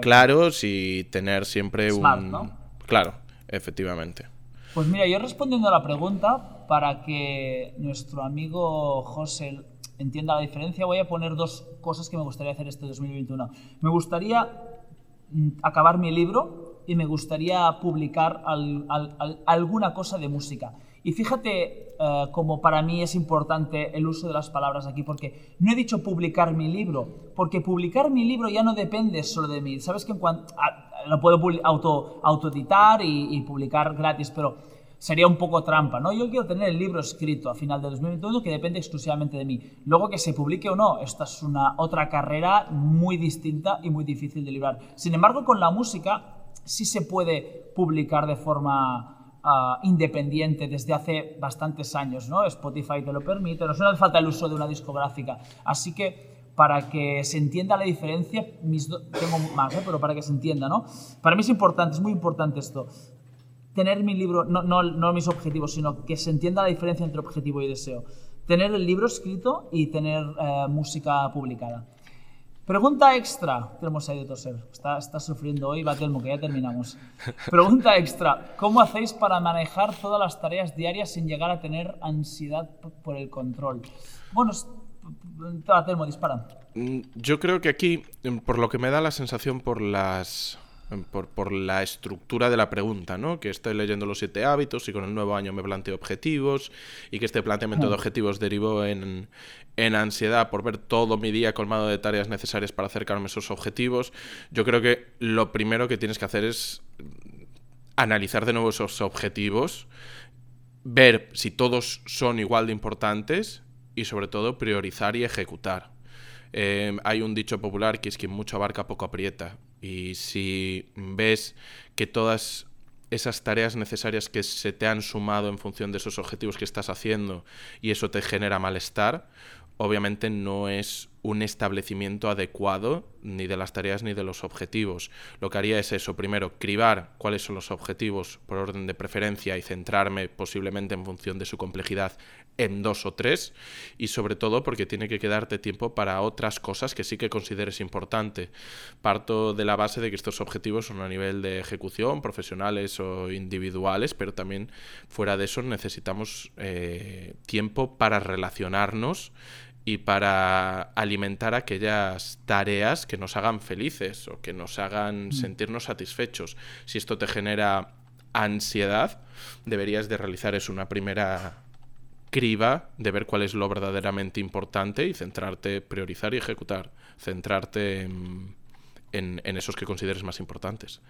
Speaker 3: claros y tener siempre
Speaker 4: Smart,
Speaker 3: un...
Speaker 4: ¿no?
Speaker 3: Claro, efectivamente.
Speaker 4: Pues mira, yo respondiendo a la pregunta, para que nuestro amigo José entienda la diferencia, voy a poner dos cosas que me gustaría hacer este 2021. Me gustaría acabar mi libro y me gustaría publicar al- al- al- alguna cosa de música. Y fíjate eh, como para mí es importante el uso de las palabras aquí, porque no he dicho publicar mi libro, porque publicar mi libro ya no depende solo de mí. Sabes que en lo puedo auto y publicar gratis, pero sería un poco trampa, ¿no? Yo quiero tener el libro escrito a final de 2021 que depende exclusivamente de mí. Luego que se publique o no, esta es una otra carrera muy distinta y muy difícil de librar. Sin embargo, con la música sí se puede publicar de forma ah, independiente desde hace bastantes años, ¿no? Spotify te lo permite, no hace falta el uso de una discográfica. Así que para que se entienda la diferencia, mis tengo más, ¿eh? pero para que se entienda, ¿no? Para mí es importante, es muy importante esto tener mi libro, no, no, no mis objetivos, sino que se entienda la diferencia entre objetivo y deseo. Tener el libro escrito y tener eh, música publicada. Pregunta extra. Tenemos ahí de toser. Está, está sufriendo hoy, Batelmo, que ya terminamos. Pregunta extra. ¿Cómo hacéis para manejar todas las tareas diarias sin llegar a tener ansiedad por el control? Bueno, Batelmo, dispara.
Speaker 3: Mm, Yo creo que aquí, mm, por lo que me da la sensación por las. Por, por la estructura de la pregunta, ¿no? Que estoy leyendo los siete hábitos y con el nuevo año me planteo objetivos y que este planteamiento de objetivos derivó en, en ansiedad por ver todo mi día colmado de tareas necesarias para acercarme a esos objetivos. Yo creo que lo primero que tienes que hacer es analizar de nuevo esos objetivos, ver si todos son igual de importantes y sobre todo priorizar y ejecutar. Eh, hay un dicho popular que es quien mucho abarca poco aprieta y si ves que todas esas tareas necesarias que se te han sumado en función de esos objetivos que estás haciendo y eso te genera malestar, obviamente no es un establecimiento adecuado ni de las tareas ni de los objetivos. Lo que haría es eso, primero, cribar cuáles son los objetivos por orden de preferencia y centrarme posiblemente en función de su complejidad en dos o tres y sobre todo porque tiene que quedarte tiempo para otras cosas que sí que consideres importante. Parto de la base de que estos objetivos son a nivel de ejecución, profesionales o individuales, pero también fuera de eso necesitamos eh, tiempo para relacionarnos y para alimentar aquellas tareas que nos hagan felices o que nos hagan sentirnos satisfechos. Si esto te genera ansiedad, deberías de realizar es una primera criba de ver cuál es lo verdaderamente importante y centrarte, priorizar y ejecutar, centrarte en, en, en esos que consideres más importantes.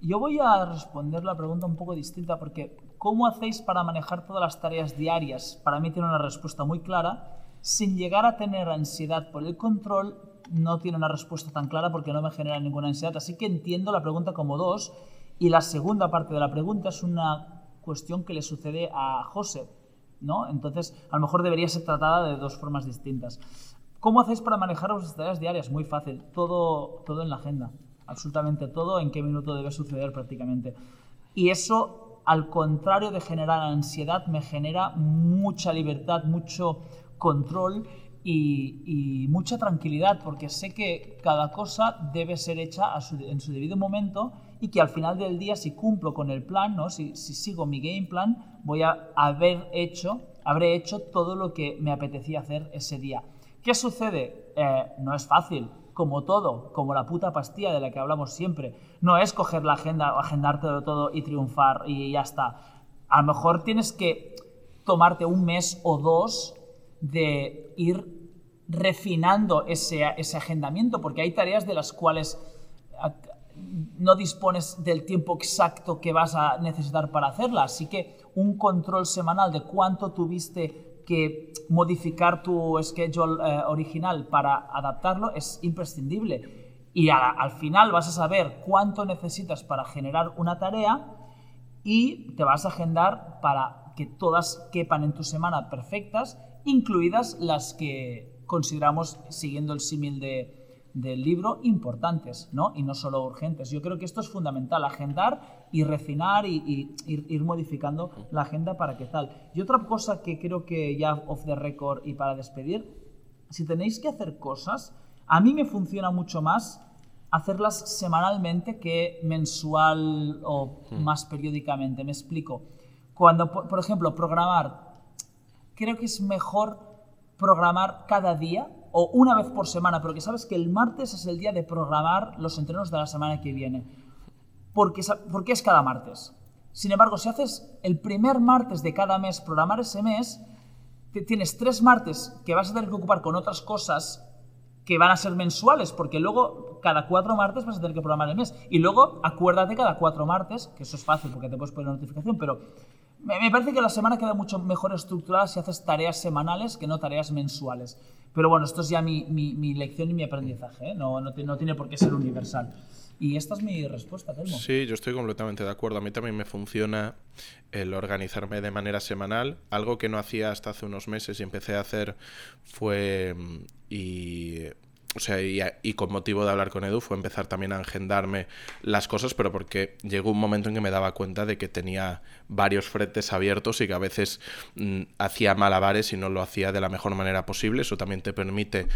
Speaker 4: Yo voy a responder la pregunta un poco distinta porque ¿cómo hacéis para manejar todas las tareas diarias? Para mí tiene una respuesta muy clara. Sin llegar a tener ansiedad por el control, no tiene una respuesta tan clara porque no me genera ninguna ansiedad. Así que entiendo la pregunta como dos. Y la segunda parte de la pregunta es una cuestión que le sucede a José. ¿No? Entonces, a lo mejor debería ser tratada de dos formas distintas. ¿Cómo hacéis para manejar vuestras tareas diarias? Muy fácil, todo, todo en la agenda absolutamente todo, en qué minuto debe suceder prácticamente. Y eso, al contrario de generar ansiedad, me genera mucha libertad, mucho control y, mucha tranquilidad, porque sé que cada cosa debe ser hecha en su debido momento y que al final del día, si cumplo con el plan, ¿no? si, sigo mi game plan, voy a haber hecho, habré hecho todo lo que me apetecía hacer ese día. ¿Qué sucede? Eh, no es fácil como todo, como la puta pastilla de la que hablamos siempre. No es coger la agenda, agendarte de todo y triunfar y ya está. A lo mejor tienes que tomarte un mes o dos de ir refinando ese, ese agendamiento, porque hay tareas de las cuales no dispones del tiempo exacto que vas a necesitar para hacerla. Así que un control semanal de cuánto tuviste que modificar tu schedule eh, original para adaptarlo es imprescindible. Y al final vas a saber cuánto necesitas para generar una tarea y te vas a agendar para que todas quepan en tu semana perfectas, incluidas las que consideramos, siguiendo el símil de, del libro importantes, ¿no? Y no solo urgentes. Yo creo que esto es fundamental, agendar y refinar y, ir, modificando la agenda para que tal. Y otra cosa que creo que ya off the record y para despedir, si tenéis que hacer cosas, a mí me funciona mucho más hacerlas semanalmente que mensual o hmm. más periódicamente. Me explico. Cuando, por ejemplo, programar, creo que es mejor programar cada día o una vez por semana, porque sabes que el martes es el día de programar los entrenos de la semana que viene. Porque, porque es cada martes. Sin embargo, si haces el primer martes de cada mes, programar ese mes, tienes tres martes que vas a tener que ocupar con otras cosas que van a ser mensuales, porque luego cada cuatro martes vas a tener que programar el mes. Y luego acuérdate cada cuatro martes, que eso es fácil porque te puedes poner notificación, pero me parece que la semana queda mucho mejor estructurada si haces tareas semanales que no tareas mensuales. Pero bueno, esto es ya mi, mi, lección y mi aprendizaje, ¿eh? no, no, tiene por qué ser universal. Y esta es mi respuesta, Telmo.
Speaker 3: Sí, yo estoy completamente de acuerdo. A mí también me funciona el organizarme de manera semanal. Algo que no hacía hasta hace unos meses y empecé a hacer fue... Mm, y o sea, y, con motivo de hablar con Edu fue empezar también a agendarme las cosas, pero porque llegó un momento en que me daba cuenta de que tenía varios frentes abiertos y que a veces mm, hacía malabares y no lo hacía de la mejor manera posible. Eso también te permite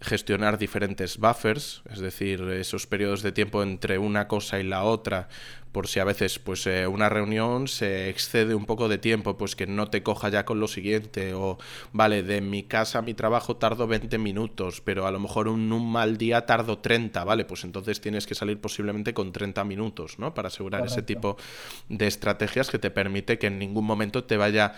Speaker 3: gestionar diferentes buffers, es decir, esos periodos de tiempo entre una cosa y la otra, por si a veces pues eh, una reunión se excede un poco de tiempo, pues que no te coja ya con lo siguiente, o vale, de mi casa a mi trabajo tardo 20 minutos, pero a lo mejor un, un mal día tardo 30, vale, pues entonces tienes que salir posiblemente con 30 minutos, ¿no? Para asegurar ese tipo de estrategias que te permite que en ningún momento te vaya...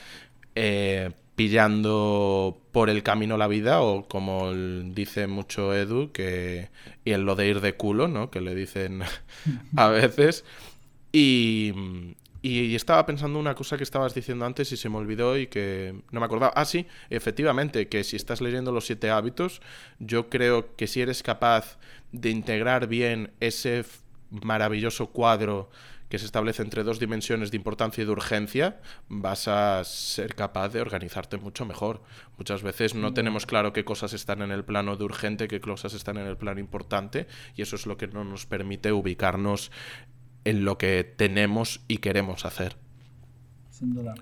Speaker 3: Eh, pillando por el camino la vida o como dice mucho Edu que y en lo de ir de culo no que le dicen a veces. Y, y, estaba pensando una cosa que estabas diciendo antes y se me olvidó y que no me acordaba. Ah sí efectivamente que si estás leyendo los siete hábitos yo creo que si eres capaz de integrar bien ese maravilloso cuadro que se establece entre dos dimensiones de importancia y de urgencia, vas a ser capaz de organizarte mucho mejor. Muchas veces no tenemos claro qué cosas están en el plano de urgente, qué cosas están en el plano importante, y eso es lo que no nos permite ubicarnos en lo que tenemos y queremos hacer.
Speaker 4: Sin duda.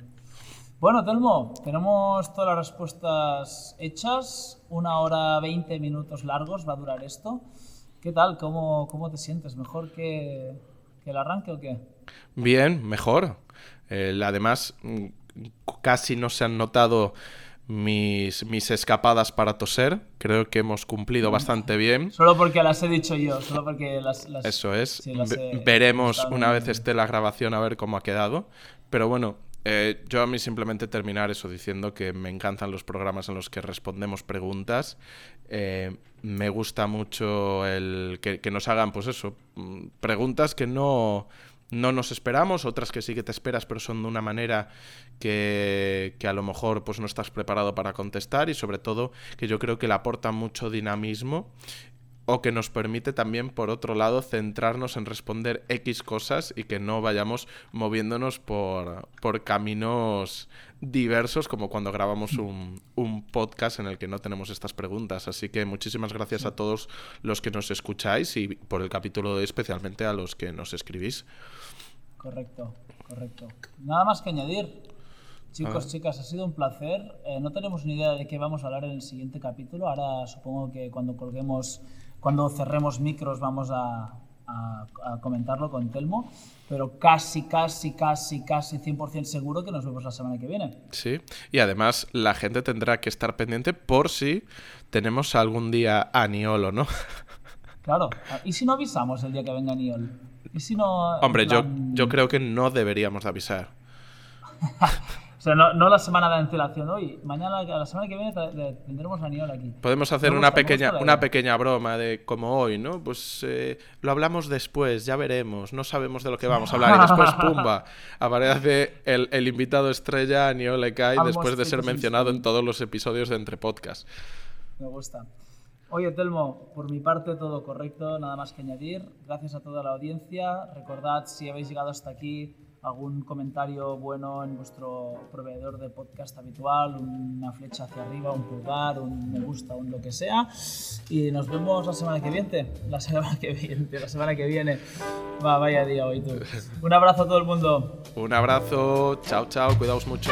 Speaker 4: Bueno, Telmo, tenemos todas las respuestas hechas. Una hora veinte minutos largos va a durar esto. ¿Qué tal? ¿Cómo, cómo te sientes? ¿Mejor que, el arranque o qué?
Speaker 3: Bien, mejor. además, mm, casi no se han notado mis, mis escapadas para toser. Creo que hemos cumplido bastante bien.
Speaker 4: Solo porque las he dicho yo, solo porque las...
Speaker 3: Eso es. Veremos una vez esté la grabación a ver cómo ha quedado. Pero bueno, Eh, yo a mí simplemente terminar eso diciendo que me encantan los programas en los que respondemos preguntas. Eh, me gusta mucho el que, que, nos hagan, pues eso, mm, preguntas que no, no nos esperamos, otras que sí que te esperas, pero son de una manera que, que, a lo mejor pues no estás preparado para contestar y sobre todo que yo creo que le aporta mucho dinamismo o que nos permite también, por otro lado, centrarnos en responder X cosas y que no vayamos moviéndonos por, por caminos diversos como cuando grabamos un, un, podcast en el que no tenemos estas preguntas. Así que muchísimas gracias a todos los que nos escucháis y por el capítulo de hoy especialmente a los que nos escribís.
Speaker 4: Correcto, correcto. Nada más que añadir. Chicos, chicas, ha sido un placer. Eh, no tenemos ni idea de qué vamos a hablar en el siguiente capítulo. Ahora supongo que cuando colguemos cuando cerremos micros vamos a, a, a, comentarlo con Telmo, pero casi, casi, casi, casi 100% seguro que nos vemos la semana que viene.
Speaker 3: Sí, y además la gente tendrá que estar pendiente por si tenemos algún día a Niolo, ¿no?
Speaker 4: Claro, ¿y si no avisamos el día que venga Niol? ¿Y si no,
Speaker 3: Hombre, plan... yo, yo creo que no deberíamos de avisar.
Speaker 4: Sea, no, no, la semana de antelación hoy. Mañana, la semana que viene, tendremos a Niol aquí.
Speaker 3: Podemos hacer una, pequeña, una pequeña broma de como hoy, ¿no? Pues eh, lo hablamos después, ya veremos. No sabemos de lo que vamos a hablar. Y después, pumba, aparece el, el invitado estrella, Niol Ekai, después de ser mencionado en todos los episodios de Entre Podcast.
Speaker 4: Me gusta. Oye, Telmo, por mi parte todo correcto, nada más que añadir. Gracias a toda la audiencia. Recordad, si habéis llegado hasta aquí, algún comentario bueno en vuestro proveedor de podcast habitual, una flecha hacia arriba, un pulgar, un me gusta, un lo que sea. Y nos vemos la semana que viene. La semana que viene, la semana que viene. Va, vaya día hoy tú. Un abrazo a todo el mundo.
Speaker 3: Un abrazo, chao, chao, cuidaos mucho.